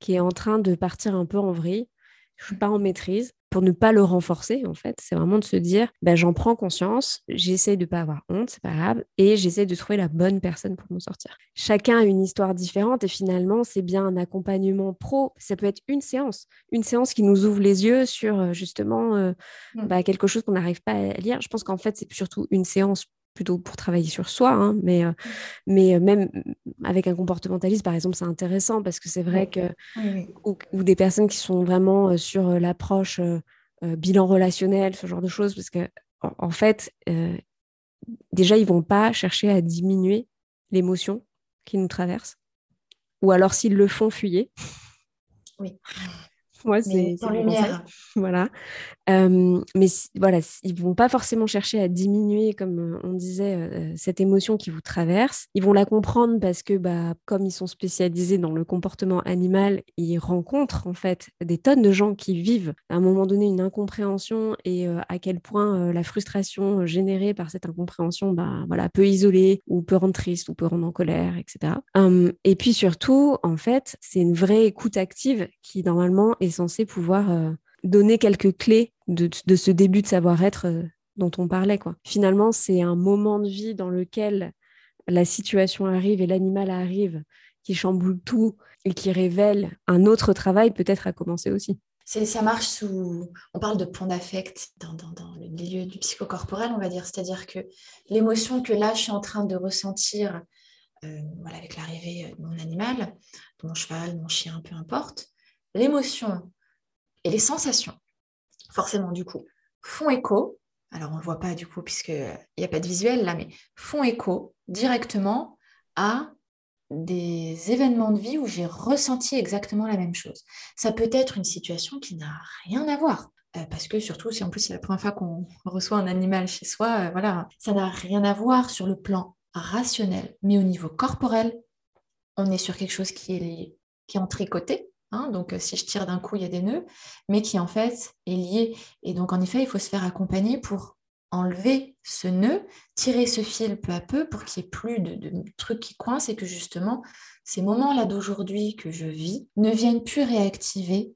qui est en train de partir un peu en vrille. Je suis pas en maîtrise pour ne pas le renforcer, en fait. C'est vraiment de se dire, ben, j'en prends conscience, j'essaie de ne pas avoir honte, c'est pas grave, et j'essaie de trouver la bonne personne pour m'en sortir. Chacun a une histoire différente et finalement, c'est bien un accompagnement pro. Ça peut être une séance, une séance qui nous ouvre les yeux sur euh, justement euh, mmh. bah, quelque chose qu'on n'arrive pas à lire. Je pense qu'en fait, c'est surtout une séance plutôt pour travailler sur soi, hein, mais, euh, mais euh, même avec un comportementaliste, par exemple, c'est intéressant parce que c'est vrai que, Ou, des personnes qui sont vraiment euh, sur l'approche bilan relationnel, ce genre de choses, parce que en, fait, déjà, ils vont pas chercher à diminuer l'émotion qui nous traverse, ou alors s'ils le font, fuyer. Oui. Moi, c'est lumière. Voilà. Euh, mais voilà, ils vont pas forcément chercher à diminuer, comme euh, on disait, euh, cette émotion qui vous traverse. Ils vont la comprendre parce que, bah, comme ils sont spécialisés dans le comportement animal, ils rencontrent en fait des tonnes de gens qui vivent à un moment donné une incompréhension et à quel point la frustration générée par cette incompréhension, bah, voilà, peut isoler ou peut rendre triste ou peut rendre en colère, etc. Hum, et puis surtout, en fait, c'est une vraie écoute active qui normalement est censée pouvoir donner quelques clés de, ce début de savoir-être euh, dont on parlait. Quoi. Finalement, c'est un moment de vie dans lequel la situation arrive et l'animal arrive, qui chamboule tout et qui révèle un autre travail peut-être à commencer aussi. Ça marche sous. On parle de point d'affect dans, dans, le milieu du psychocorporel, on va dire. C'est-à-dire que l'émotion que là, je suis en train de ressentir euh, voilà, avec l'arrivée de mon animal, de mon cheval, mon chien, peu importe, l'émotion et les sensations forcément du coup, font écho, alors on ne le voit pas du coup puisqu'il n'y a pas de visuel là, mais font écho directement à des événements de vie où j'ai ressenti exactement la même chose. Ça peut être une situation qui n'a rien à voir. Euh, parce que surtout, si en plus c'est la première fois qu'on reçoit un animal chez soi, euh, voilà, ça n'a rien à voir sur le plan rationnel, mais au niveau corporel, on est sur quelque chose qui est, qui est en tricoté, Hein, donc, euh, si je tire d'un coup, il y a des nœuds, mais qui en fait est lié. Et donc, en effet, il faut se faire accompagner pour enlever ce nœud, tirer ce fil peu à peu pour qu'il n'y ait plus de, de, trucs qui coincent et que justement ces moments-là d'aujourd'hui que je vis ne viennent plus réactiver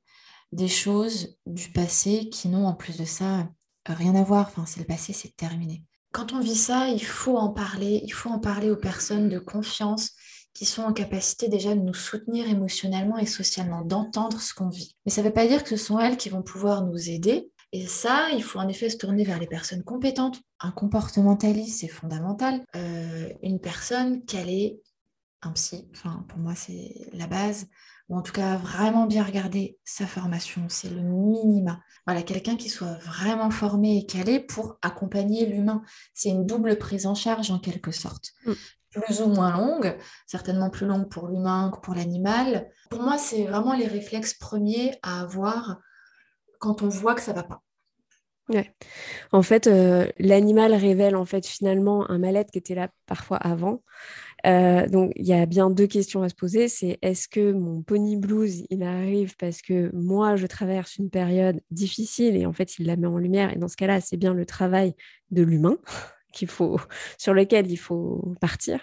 des choses du passé qui n'ont en plus de ça rien à voir. Enfin, c'est le passé, c'est terminé. Quand on vit ça, il faut en parler, il faut en parler aux personnes de confiance qui sont en capacité déjà de nous soutenir émotionnellement et socialement, d'entendre ce qu'on vit. Mais ça ne veut pas dire que ce sont elles qui vont pouvoir nous aider. Et ça, il faut en effet se tourner vers les personnes compétentes. Un comportementaliste, c'est fondamental. Euh, une personne est un psy, enfin, pour moi, c'est la base ou en tout cas vraiment bien regarder sa formation, c'est le minima. Voilà, quelqu'un qui soit vraiment formé et calé pour accompagner l'humain. C'est une double prise en charge en quelque sorte. Mm. Plus ou moins longue, certainement plus longue pour l'humain que pour l'animal. Pour moi, c'est vraiment les réflexes premiers à avoir quand on voit que ça va pas. Ouais. En fait, euh, l'animal révèle en fait finalement un mal-être qui était là parfois avant. Euh, donc, il y a bien deux questions à se poser. C'est est-ce que mon pony blues, il arrive parce que moi, je traverse une période difficile et en fait, il la met en lumière? Et dans ce cas-là, c'est bien le travail de l'humain qu'il faut, sur lequel il faut partir.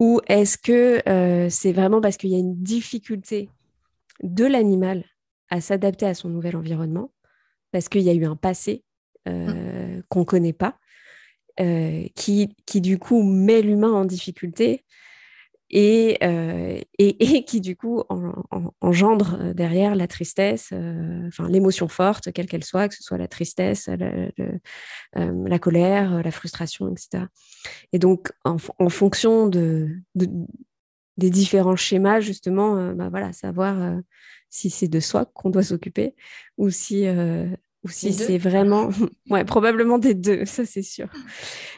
Ou est-ce que euh, c'est vraiment parce qu'il y a une difficulté de l'animal à s'adapter à son nouvel environnement, parce qu'il y a eu un passé euh, qu'on ne connaît pas euh, qui, qui, du coup met l'humain en difficulté et, euh, et, qui du coup engendre euh, derrière la tristesse, enfin l'émotion forte, quelle qu'elle soit, que ce soit la tristesse, la, colère, la frustration, etc. Et donc en, fonction de, de, des différents schémas, justement, bah voilà, savoir si c'est de soi qu'on doit s'occuper ou si ou si c'est vraiment, ouais, probablement des deux, ça c'est sûr.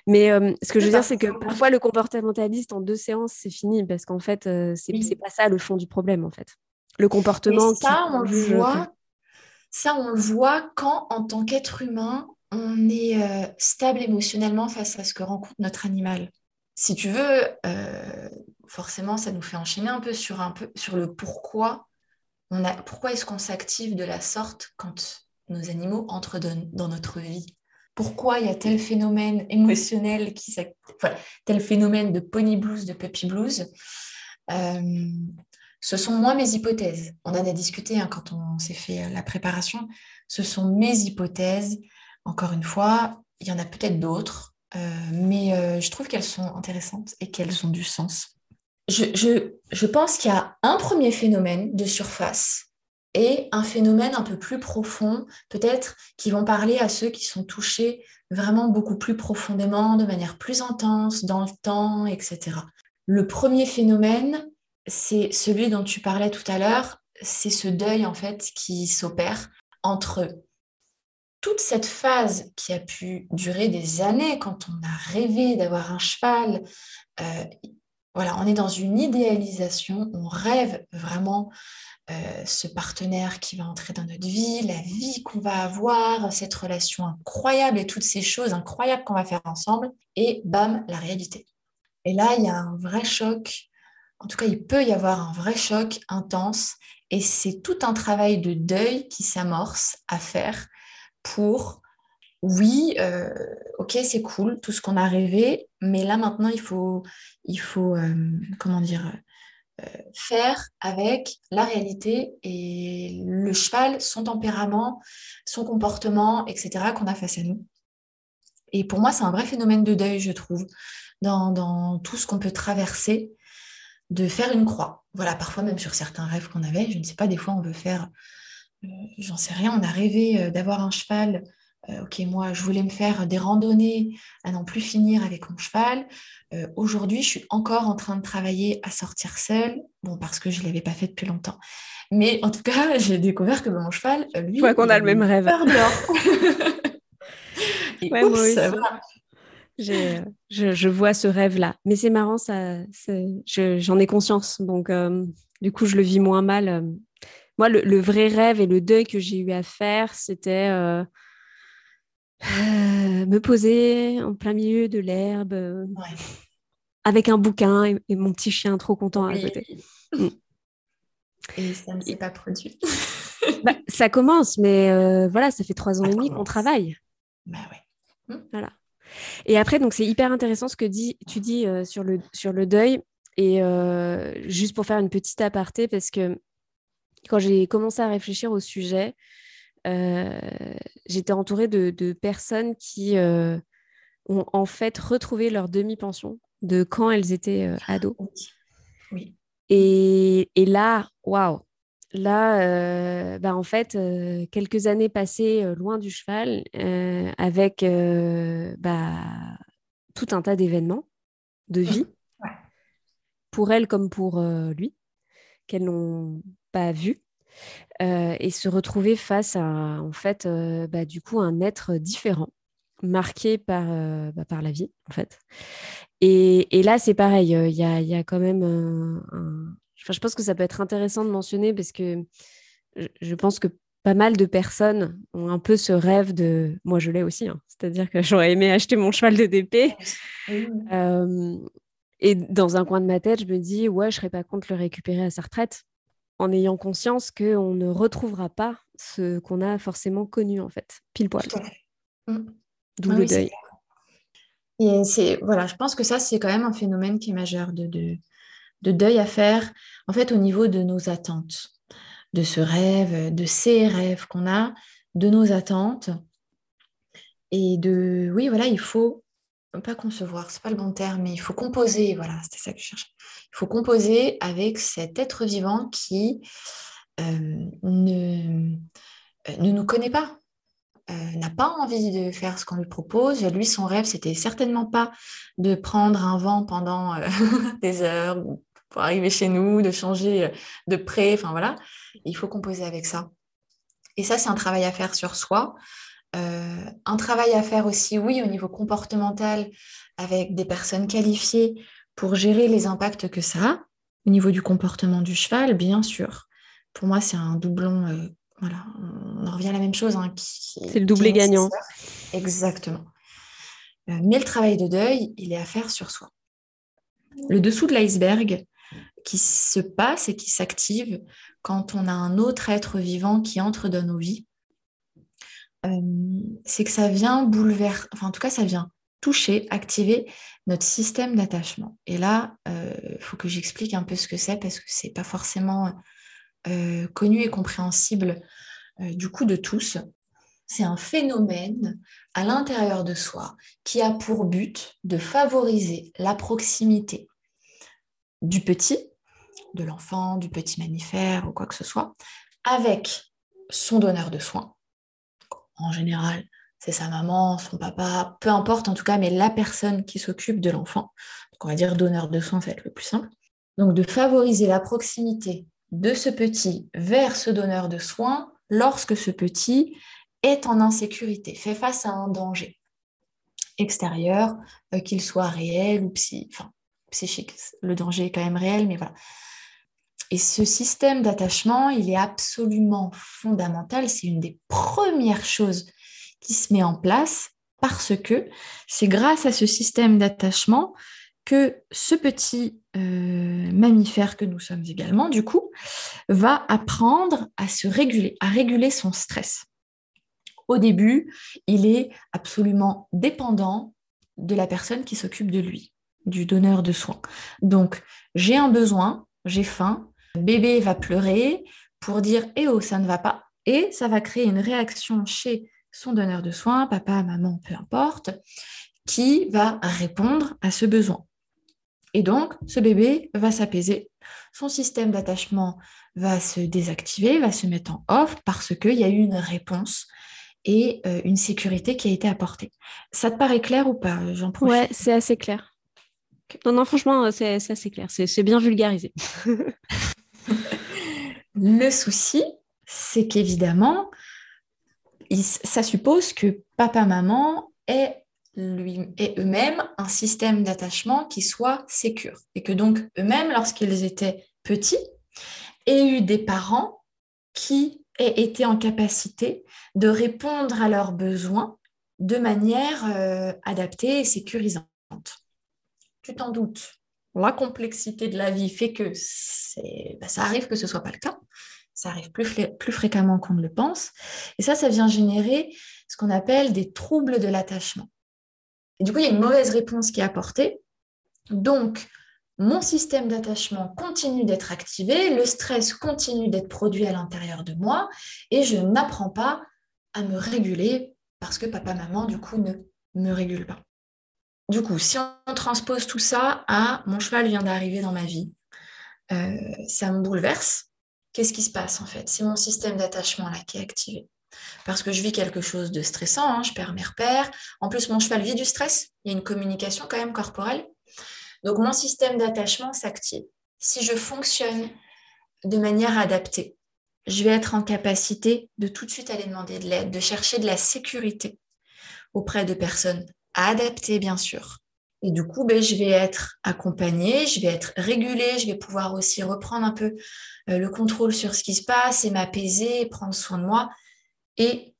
Mais euh, ce que je veux dire, c'est que parfois le comportementaliste en deux séances, c'est fini parce qu'en fait, euh, c'est n'est pas ça le fond du problème en fait. Le comportement. ça, on le voit. Ça, on le voit quand, en tant qu'être humain, on est euh, stable émotionnellement face à ce que rencontre notre animal. Si tu veux, forcément, ça nous fait enchaîner un peu sur un peu sur le pourquoi. On a, pourquoi est-ce qu'on s'active de la sorte quand nos animaux entrent dans, notre vie. Pourquoi il y a tel phénomène émotionnel, qui, tel phénomène de pony blues, de puppy blues? Euh, Ce sont moi mes hypothèses. On en a discuté hein, quand on s'est fait euh, la préparation. Ce sont mes hypothèses. Encore une fois, il y en a peut-être d'autres, euh, mais je trouve qu'elles sont intéressantes et qu'elles ont du sens. Je, je pense qu'il y a un premier phénomène de surface et un phénomène un peu plus profond, peut-être qui vont parler à ceux qui sont touchés vraiment beaucoup plus profondément, de manière plus intense, dans le temps, etc. Le premier phénomène, c'est celui dont tu parlais tout à l'heure, c'est ce deuil en fait qui s'opère entre toute cette phase qui a pu durer des années quand on a rêvé d'avoir un cheval. Euh, voilà, on est dans une idéalisation, on rêve vraiment euh, ce partenaire qui va entrer dans notre vie, la vie qu'on va avoir, cette relation incroyable et toutes ces choses incroyables qu'on va faire ensemble. Et bam, la réalité. Et là, il y a un vrai choc. En tout cas, il peut y avoir un vrai choc intense. Et c'est tout un travail de deuil qui s'amorce à faire pour, oui, euh, ok, c'est cool, tout ce qu'on a rêvé, mais là maintenant, il faut, il faut euh, comment dire, faire avec la réalité et le cheval, son tempérament, son comportement, etc., qu'on a face à nous. Et pour moi, c'est un vrai phénomène de deuil, je trouve, dans, tout ce qu'on peut traverser, de faire une croix. Voilà, parfois même sur certains rêves qu'on avait, je ne sais pas, des fois on veut faire, euh, j'en sais rien, on a rêvé euh, d'avoir un cheval euh, ok, moi, je voulais me faire des randonnées à n'en plus finir avec mon cheval. Euh, aujourd'hui, je suis encore en train de travailler à sortir seule, bon, parce que je ne l'avais pas fait depuis longtemps. Mais en tout cas, j'ai découvert que mon cheval, euh, lui, ouais, qu'on a le même rêve. ouais, moi aussi. Je, je, vois ce rêve-là. Mais c'est marrant, ça, j'en ai conscience. Donc, du coup, je le vis moins mal. Moi, le, le, vrai rêve et le deuil que j'ai eu à faire, c'était euh, me poser en plein milieu de l'herbe euh, avec un bouquin et, mon petit chien trop content à côté. Mm. Et ça ne s'est pas produit. bah, ça commence, mais euh, voilà, ça fait trois ans et demi qu'on travaille. Bah ouais. Hmm. Voilà. Et après, donc c'est hyper intéressant ce que tu dis sur, le, sur le deuil. Et juste pour faire une petite aparté, parce que quand j'ai commencé à réfléchir au sujet, j'étais entourée de, personnes qui ont en fait retrouvé leur demi-pension de quand elles étaient ados. Oui. Et, et là, waouh, là, bah, en fait, quelques années passées loin du cheval, avec bah, tout un tas d'événements de vie, pour elles comme pour lui, qu'elles n'ont pas vu. Et se retrouver face à en fait bah, du coup un être différent marqué par, bah, par la vie en fait et, et là c'est pareil il y a, y, a, quand même un, je pense que ça peut être intéressant de mentionner parce que je, pense que pas mal de personnes ont un peu ce rêve de. Moi, je l'ai aussi, hein. c'est-à-dire que j'aurais aimé acheter mon cheval de DP. Euh, et dans un coin de ma tête, je me dis, ouais, je serais pas contre le récupérer à sa retraite, en ayant conscience qu'on ne retrouvera pas ce qu'on a forcément connu, en fait, pile poil. Mm. D'où le deuil. Et c'est voilà, je pense que ça, c'est quand même un phénomène qui est majeur de, de, de deuil à faire, en fait, au niveau de nos attentes, de ce rêve, de ces rêves qu'on a, de nos attentes. Et de, oui, voilà, il faut pas concevoir, c'est pas le bon terme, mais il faut composer, voilà, c'était ça que je cherchais. Faut composer avec cet être vivant qui euh, ne, euh, ne nous connaît pas, euh, n'a pas envie de faire ce qu'on lui propose. Lui, son rêve, c'était certainement pas de prendre un vent pendant des heures pour arriver chez nous, de changer de près, enfin voilà. Il faut composer avec ça. Et ça, c'est un travail à faire sur soi. Un travail à faire aussi, oui, au niveau comportemental, avec des personnes qualifiées pour gérer les impacts que ça a. Au niveau du comportement du cheval, bien sûr. Pour moi, c'est un doublon. Euh, voilà, on en revient à la même chose. Hein, c'est le doublé gagnant. Exactement. mais le travail de deuil, il est à faire sur soi. Le dessous de l'iceberg, qui se passe et qui s'active quand on a un autre être vivant qui entre dans nos vies, euh, c'est que ça vient bouleverser, enfin en tout cas ça vient toucher, activer notre système d'attachement. Et là, il euh, faut que j'explique un peu ce que c'est parce que c'est pas forcément euh, connu et compréhensible du coup de tous. C'est un phénomène à l'intérieur de soi qui a pour but de favoriser la proximité du petit de l'enfant, du petit mammifère ou quoi que ce soit, avec son donneur de soins. En général, c'est sa maman, son papa, peu importe en tout cas, mais la personne qui s'occupe de l'enfant. on va dire donneur de soins, ça va être le plus simple. Donc de favoriser la proximité de ce petit vers ce donneur de soins lorsque ce petit est en insécurité, fait face à un danger extérieur, euh, qu'il soit réel ou psychique. Le danger est quand même réel, mais voilà. Et ce système d'attachement, il est absolument fondamental. C'est une des premières choses se met en place parce que c'est grâce à ce système d'attachement que ce petit euh, mammifère que nous sommes également, du coup, va apprendre à se réguler, à réguler son stress. Au début, il est absolument dépendant de la personne qui s'occupe de lui, du donneur de soins. Donc, j'ai un besoin, j'ai faim, bébé va pleurer pour dire Eh oh, ça ne va pas. Et ça va créer une réaction chez son donneur de soins, papa, maman, peu importe, qui va répondre à ce besoin. Et donc, ce bébé va s'apaiser. Son système d'attachement va se désactiver, va se mettre en off parce qu'il y a eu une réponse et euh, une sécurité qui a été apportée. Ça te paraît clair ou pas, Jean Ouais, c'est assez clair. Non, non, franchement, c'est assez clair. C'est bien vulgarisé. Le souci, c'est qu'évidemment, ça suppose que papa-maman aient eux-mêmes un système d'attachement qui soit sécure. Et que donc eux-mêmes, lorsqu'ils étaient petits, aient eu des parents qui aient été en capacité de répondre à leurs besoins de manière euh, adaptée et sécurisante. Tu t'en doutes, la complexité de la vie fait que bah, ça arrive que ce ne soit pas le cas. Ça arrive plus, fréquemment qu'on ne le pense. Et ça, ça vient générer ce qu'on appelle des troubles de l'attachement. Et du coup, il y a une mauvaise réponse qui est apportée. Donc, mon système d'attachement continue d'être activé, le stress continue d'être produit à l'intérieur de moi et je n'apprends pas à me réguler parce que papa, maman, du coup, ne me régule pas. Du coup, si on transpose tout ça à mon cheval vient d'arriver dans ma vie, euh, ça me bouleverse. Qu'est-ce qui se passe en fait? C'est mon système d'attachement là qui est activé. Parce que je vis quelque chose de stressant, hein, je perds mes repères. En plus, mon cheval vit du stress. Il y a une communication quand même corporelle. Donc, mon système d'attachement s'active. Si je fonctionne de manière adaptée, je vais être en capacité de tout de suite aller demander de l'aide, de chercher de la sécurité auprès de personnes adaptées, bien sûr. Et du coup, ben, je vais être accompagnée, je vais être régulée, je vais pouvoir aussi reprendre un peu euh, le contrôle sur ce qui se passe et m'apaiser, prendre soin de moi et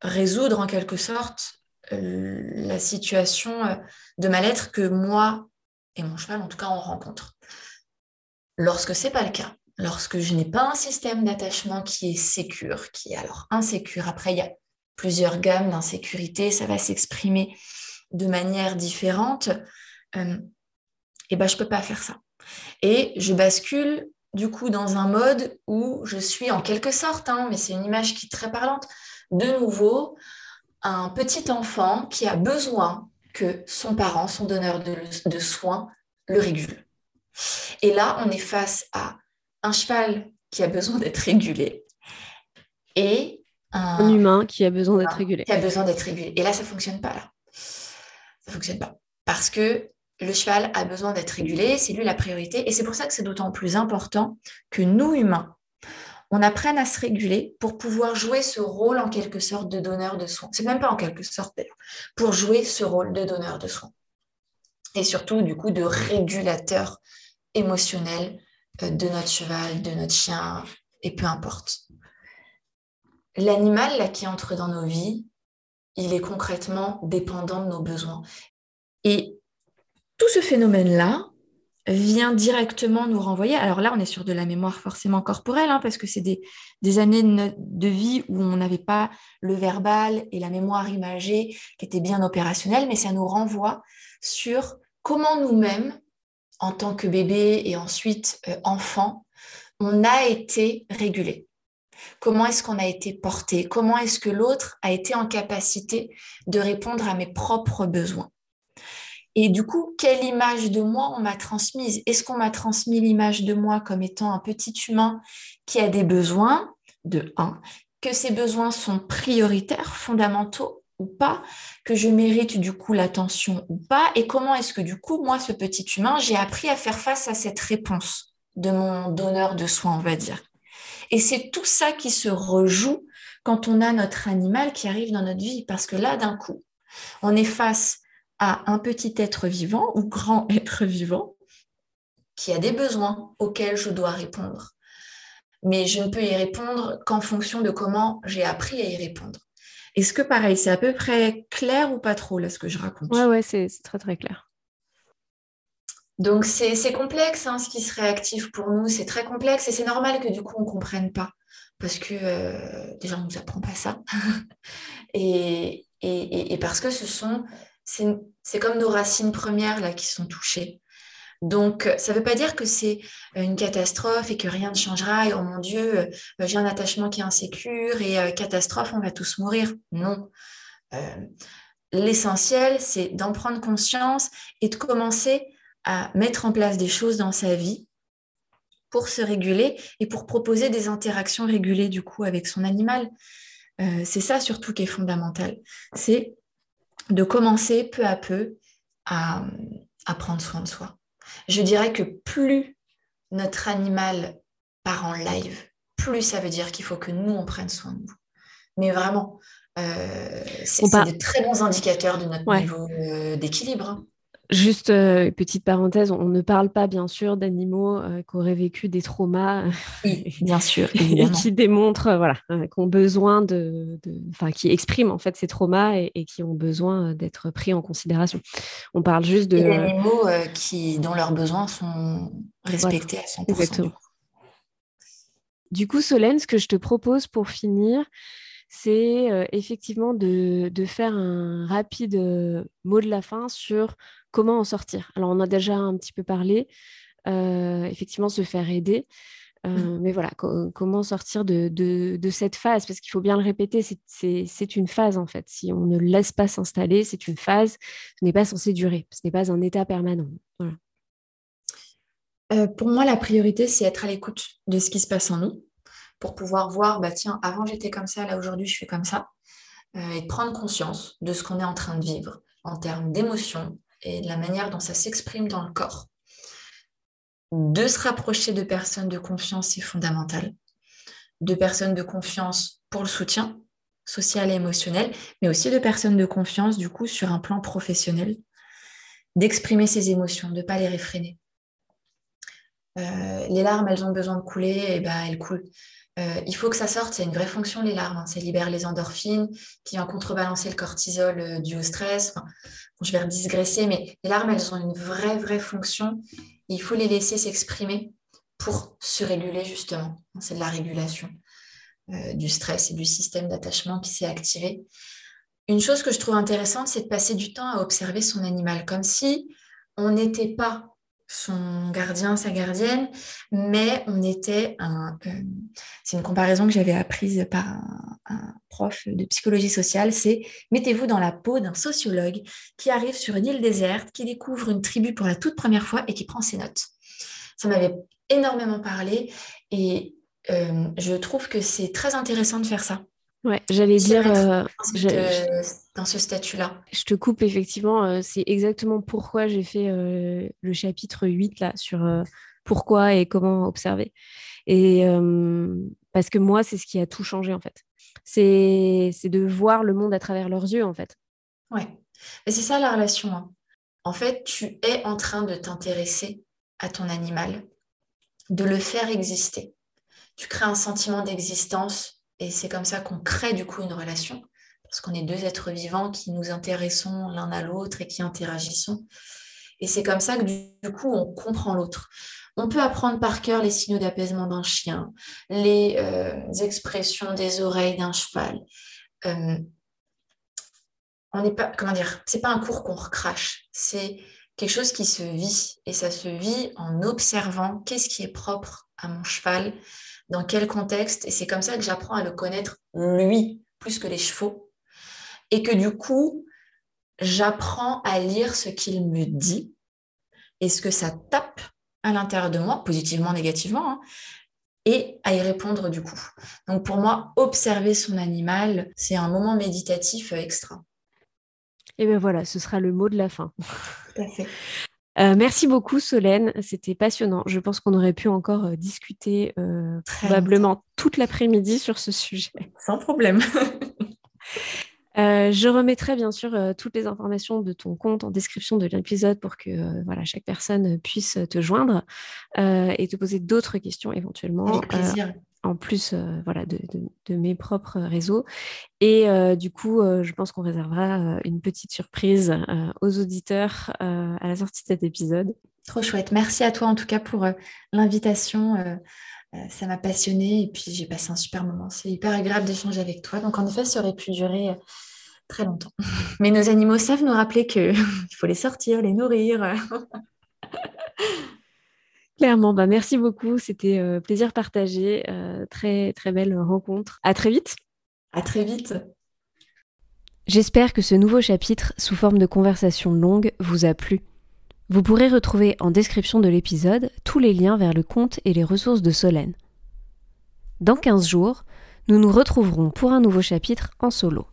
résoudre en quelque sorte euh, la situation euh, de mal-être que moi et mon cheval, en tout cas, on rencontre. Lorsque ce n'est pas le cas, lorsque je n'ai pas un système d'attachement qui est sécure, qui est alors insécure, après, il y a plusieurs gammes d'insécurité, ça va s'exprimer de manière différente, euh, et ben, je ne peux pas faire ça. Et je bascule du coup dans un mode où je suis en quelque sorte, hein, mais c'est une image qui est très parlante, de nouveau un petit enfant qui a besoin que son parent, son donneur de, soins, le régule. Et là, on est face à un cheval qui a besoin d'être régulé et un, humain qui a besoin d'être régulé. Qui a besoin d'être régulé. Et là, ça ne fonctionne pas. Là. Ça fonctionne pas. Parce que le cheval a besoin d'être régulé, c'est lui la priorité. Et c'est pour ça que c'est d'autant plus important que nous, humains, on apprenne à se réguler pour pouvoir jouer ce rôle en quelque sorte de donneur de soins. C'est même pas en quelque sorte d'ailleurs, pour jouer ce rôle de donneur de soins. Et surtout, du coup, de régulateur émotionnel euh, de notre cheval, de notre chien, et peu importe. L'animal qui entre dans nos vies, il est concrètement dépendant de nos besoins. Et tout ce phénomène-là vient directement nous renvoyer. Alors là, on est sur de la mémoire forcément corporelle, hein, parce que c'est des, années de, vie où on n'avait pas le verbal et la mémoire imagée qui étaient bien opérationnels, mais ça nous renvoie sur comment nous-mêmes, en tant que bébé et ensuite euh, enfant, on a été régulé. Comment est-ce qu'on a été porté? Comment est-ce que l'autre a été en capacité de répondre à mes propres besoins? Et du coup, quelle image de moi on m'a transmise? Est-ce qu'on m'a transmis l'image de moi comme étant un petit humain qui a des besoins? De 1, que ces besoins sont prioritaires, fondamentaux ou pas, que je mérite du coup l'attention ou pas, et comment est-ce que du coup, moi, ce petit humain, j'ai appris à faire face à cette réponse de mon donneur de soins, on va dire? Et c'est tout ça qui se rejoue quand on a notre animal qui arrive dans notre vie, parce que là, d'un coup, on est face à un petit être vivant ou grand être vivant qui a des besoins auxquels je dois répondre. Mais je ne peux y répondre qu'en fonction de comment j'ai appris à y répondre. Est-ce que pareil, c'est à peu près clair ou pas trop là ce que je raconte? Ouais, ouais, c'est très très clair. Donc c'est complexe hein, ce qui se réactive pour nous, c'est très complexe et c'est normal que du coup on ne comprenne pas parce que euh, déjà on ne nous apprend pas ça et, et, parce que ce sont c'est comme nos racines premières là qui sont touchées. Donc, ça ne veut pas dire que c'est une catastrophe et que rien ne changera et oh mon Dieu, euh, j'ai un attachement qui est insécure et euh, catastrophe, on va tous mourir. Non. L'essentiel, c'est d'en prendre conscience et de commencer à mettre en place des choses dans sa vie pour se réguler et pour proposer des interactions régulées du coup avec son animal. c'est ça surtout qui est fondamental. C'est de commencer peu à peu à, prendre soin de soi. Je dirais que plus notre animal part en live, plus ça veut dire qu'il faut que nous, on prenne soin de nous. Mais vraiment, euh, c'est des très bons indicateurs de notre niveau euh, d'équilibre. Juste euh, petite parenthèse, on, ne parle pas bien sûr d'animaux euh, qui auraient vécu des traumas, bien sûr, et qui démontrent, euh, voilà, qui ont besoin de, enfin, qui expriment en fait ces traumas et, qui ont besoin d'être pris en considération. On parle juste de animaux qui, dont leurs besoins sont respectés à 100%. Du coup. du coup, Solène, ce que je te propose pour finir, c'est effectivement de, faire un rapide mot de la fin sur comment en sortir. Alors, on a déjà un petit peu parlé, euh, effectivement, se faire aider. Mmh. Mais voilà, comment sortir de, cette phase? Parce qu'il faut bien le répéter, c'est une phase en fait. Si on ne laisse pas s'installer, c'est une phase, ce n'est pas censé durer, ce n'est pas un état permanent. pour moi, la priorité, c'est être à l'écoute de ce qui se passe en nous pour pouvoir voir, bah tiens, avant j'étais comme ça, là aujourd'hui je suis comme ça, euh, et prendre conscience de ce qu'on est en train de vivre en termes d'émotions et de la manière dont ça s'exprime dans le corps. De se rapprocher de personnes de confiance, c'est fondamental. De personnes de confiance pour le soutien social et émotionnel, mais aussi de personnes de confiance, du coup, sur un plan professionnel, d'exprimer ses émotions, de ne pas les réfréner. Euh, les larmes, elles ont besoin de couler, et ben elles coulent. Euh, il faut que ça sorte, c'est une vraie fonction les larmes, hein. ça libère les endorphines qui vient contrebalancer le cortisol euh, dû au stress. je vais redisgraisser, mais les larmes, elles ont une vraie, vraie fonction. Il faut les laisser s'exprimer pour se réguler justement. C'est de la régulation euh, du stress et du système d'attachement qui s'est activé. Une chose que je trouve intéressante, c'est de passer du temps à observer son animal, comme si on n'était pas son gardien, sa gardienne, mais on était un. Euh, c'est une comparaison que j'avais apprise par un, prof de psychologie sociale. C'est mettez-vous dans la peau d'un sociologue qui arrive sur une île déserte, qui découvre une tribu pour la toute première fois et qui prend ses notes. Ça m'avait énormément parlé et euh, je trouve que c'est très intéressant de faire ça. Ouais, j'allais dire. Euh, dans ce statut-là. Je te coupe, effectivement. Euh, c'est exactement pourquoi j'ai fait euh, le chapitre 8 là, sur pourquoi et comment observer. Et parce que moi, c'est ce qui a tout changé, en fait. C'est de voir le monde à travers leurs yeux, en fait. Ouais. Et c'est ça la relation. Hein. En fait, tu es en train de t'intéresser à ton animal, de le faire exister. Tu crées un sentiment d'existence et c'est comme ça qu'on crée du coup une relation, parce qu'on est deux êtres vivants qui nous intéressons l'un à l'autre et qui interagissons. Et c'est comme ça que du coup, on comprend l'autre. On peut apprendre par cœur les signaux d'apaisement d'un chien, les euh, expressions des oreilles d'un cheval. Euh, on n'est pas, comment dire, c'est pas un cours qu'on recrache, c'est quelque chose qui se vit et ça se vit en observant qu'est-ce qui est propre à mon cheval, dans quel contexte. Et c'est comme ça que j'apprends à le connaître, lui, plus que les chevaux. Et que du coup, j'apprends à lire ce qu'il me dit et ce que ça tape à l'intérieur de moi, positivement, négativement, hein, et à y répondre du coup. Donc pour moi, observer son animal, c'est un moment méditatif extra. Et bien voilà, ce sera le mot de la fin. Tout à fait. Euh, merci beaucoup Solène, c'était passionnant. Je pense qu'on aurait pu encore euh, discuter euh, probablement toute l'après-midi sur ce sujet. Sans problème. je remettrai bien sûr toutes les informations de ton compte en description de l'épisode pour que voilà, chaque personne puisse te joindre et te poser d'autres questions éventuellement. Avec plaisir en plus euh, voilà, de, mes propres réseaux. Et euh, du coup, euh, je pense qu'on réservera une petite surprise aux auditeurs à la sortie de cet épisode. Trop chouette. Merci à toi en tout cas pour l'invitation. ça m'a passionnée et puis j'ai passé un super moment. C'est hyper agréable d'échanger avec toi. Donc en effet, ça aurait pu durer très longtemps. Mais nos animaux savent nous rappeler qu'il faut les sortir, les nourrir. Clairement, bah merci beaucoup. C'était euh, plaisir partagé. Euh, très, très belle rencontre. À très vite. À très vite. J'espère que ce nouveau chapitre, sous forme de conversation longue, vous a plu. Vous pourrez retrouver en description de l'épisode tous les liens vers le compte et les ressources de Solène. Dans 15 jours, nous nous retrouverons pour un nouveau chapitre en solo.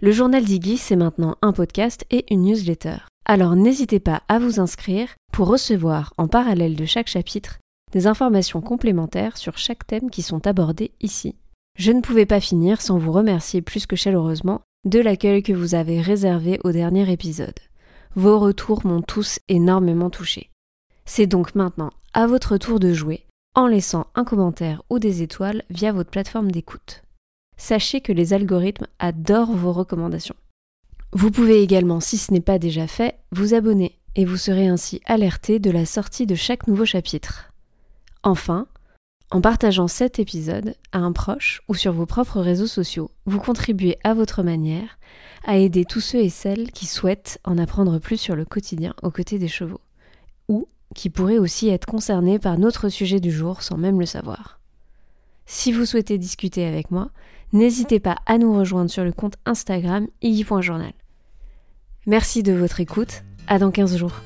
Le journal d'Iggy, c'est maintenant un podcast et une newsletter. Alors n'hésitez pas à vous inscrire pour recevoir en parallèle de chaque chapitre des informations complémentaires sur chaque thème qui sont abordés ici. Je ne pouvais pas finir sans vous remercier plus que chaleureusement de l'accueil que vous avez réservé au dernier épisode. Vos retours m'ont tous énormément touché. C'est donc maintenant à votre tour de jouer en laissant un commentaire ou des étoiles via votre plateforme d'écoute. Sachez que les algorithmes adorent vos recommandations. Vous pouvez également, si ce n'est pas déjà fait, vous abonner et vous serez ainsi alerté de la sortie de chaque nouveau chapitre. Enfin, En partageant cet épisode à un proche ou sur vos propres réseaux sociaux, vous contribuez à votre manière à aider tous ceux et celles qui souhaitent en apprendre plus sur le quotidien aux côtés des chevaux, ou qui pourraient aussi être concernés par notre sujet du jour sans même le savoir. Si vous souhaitez discuter avec moi, n'hésitez pas à nous rejoindre sur le compte Instagram iggy.journal. Merci de votre écoute, à dans 15 jours.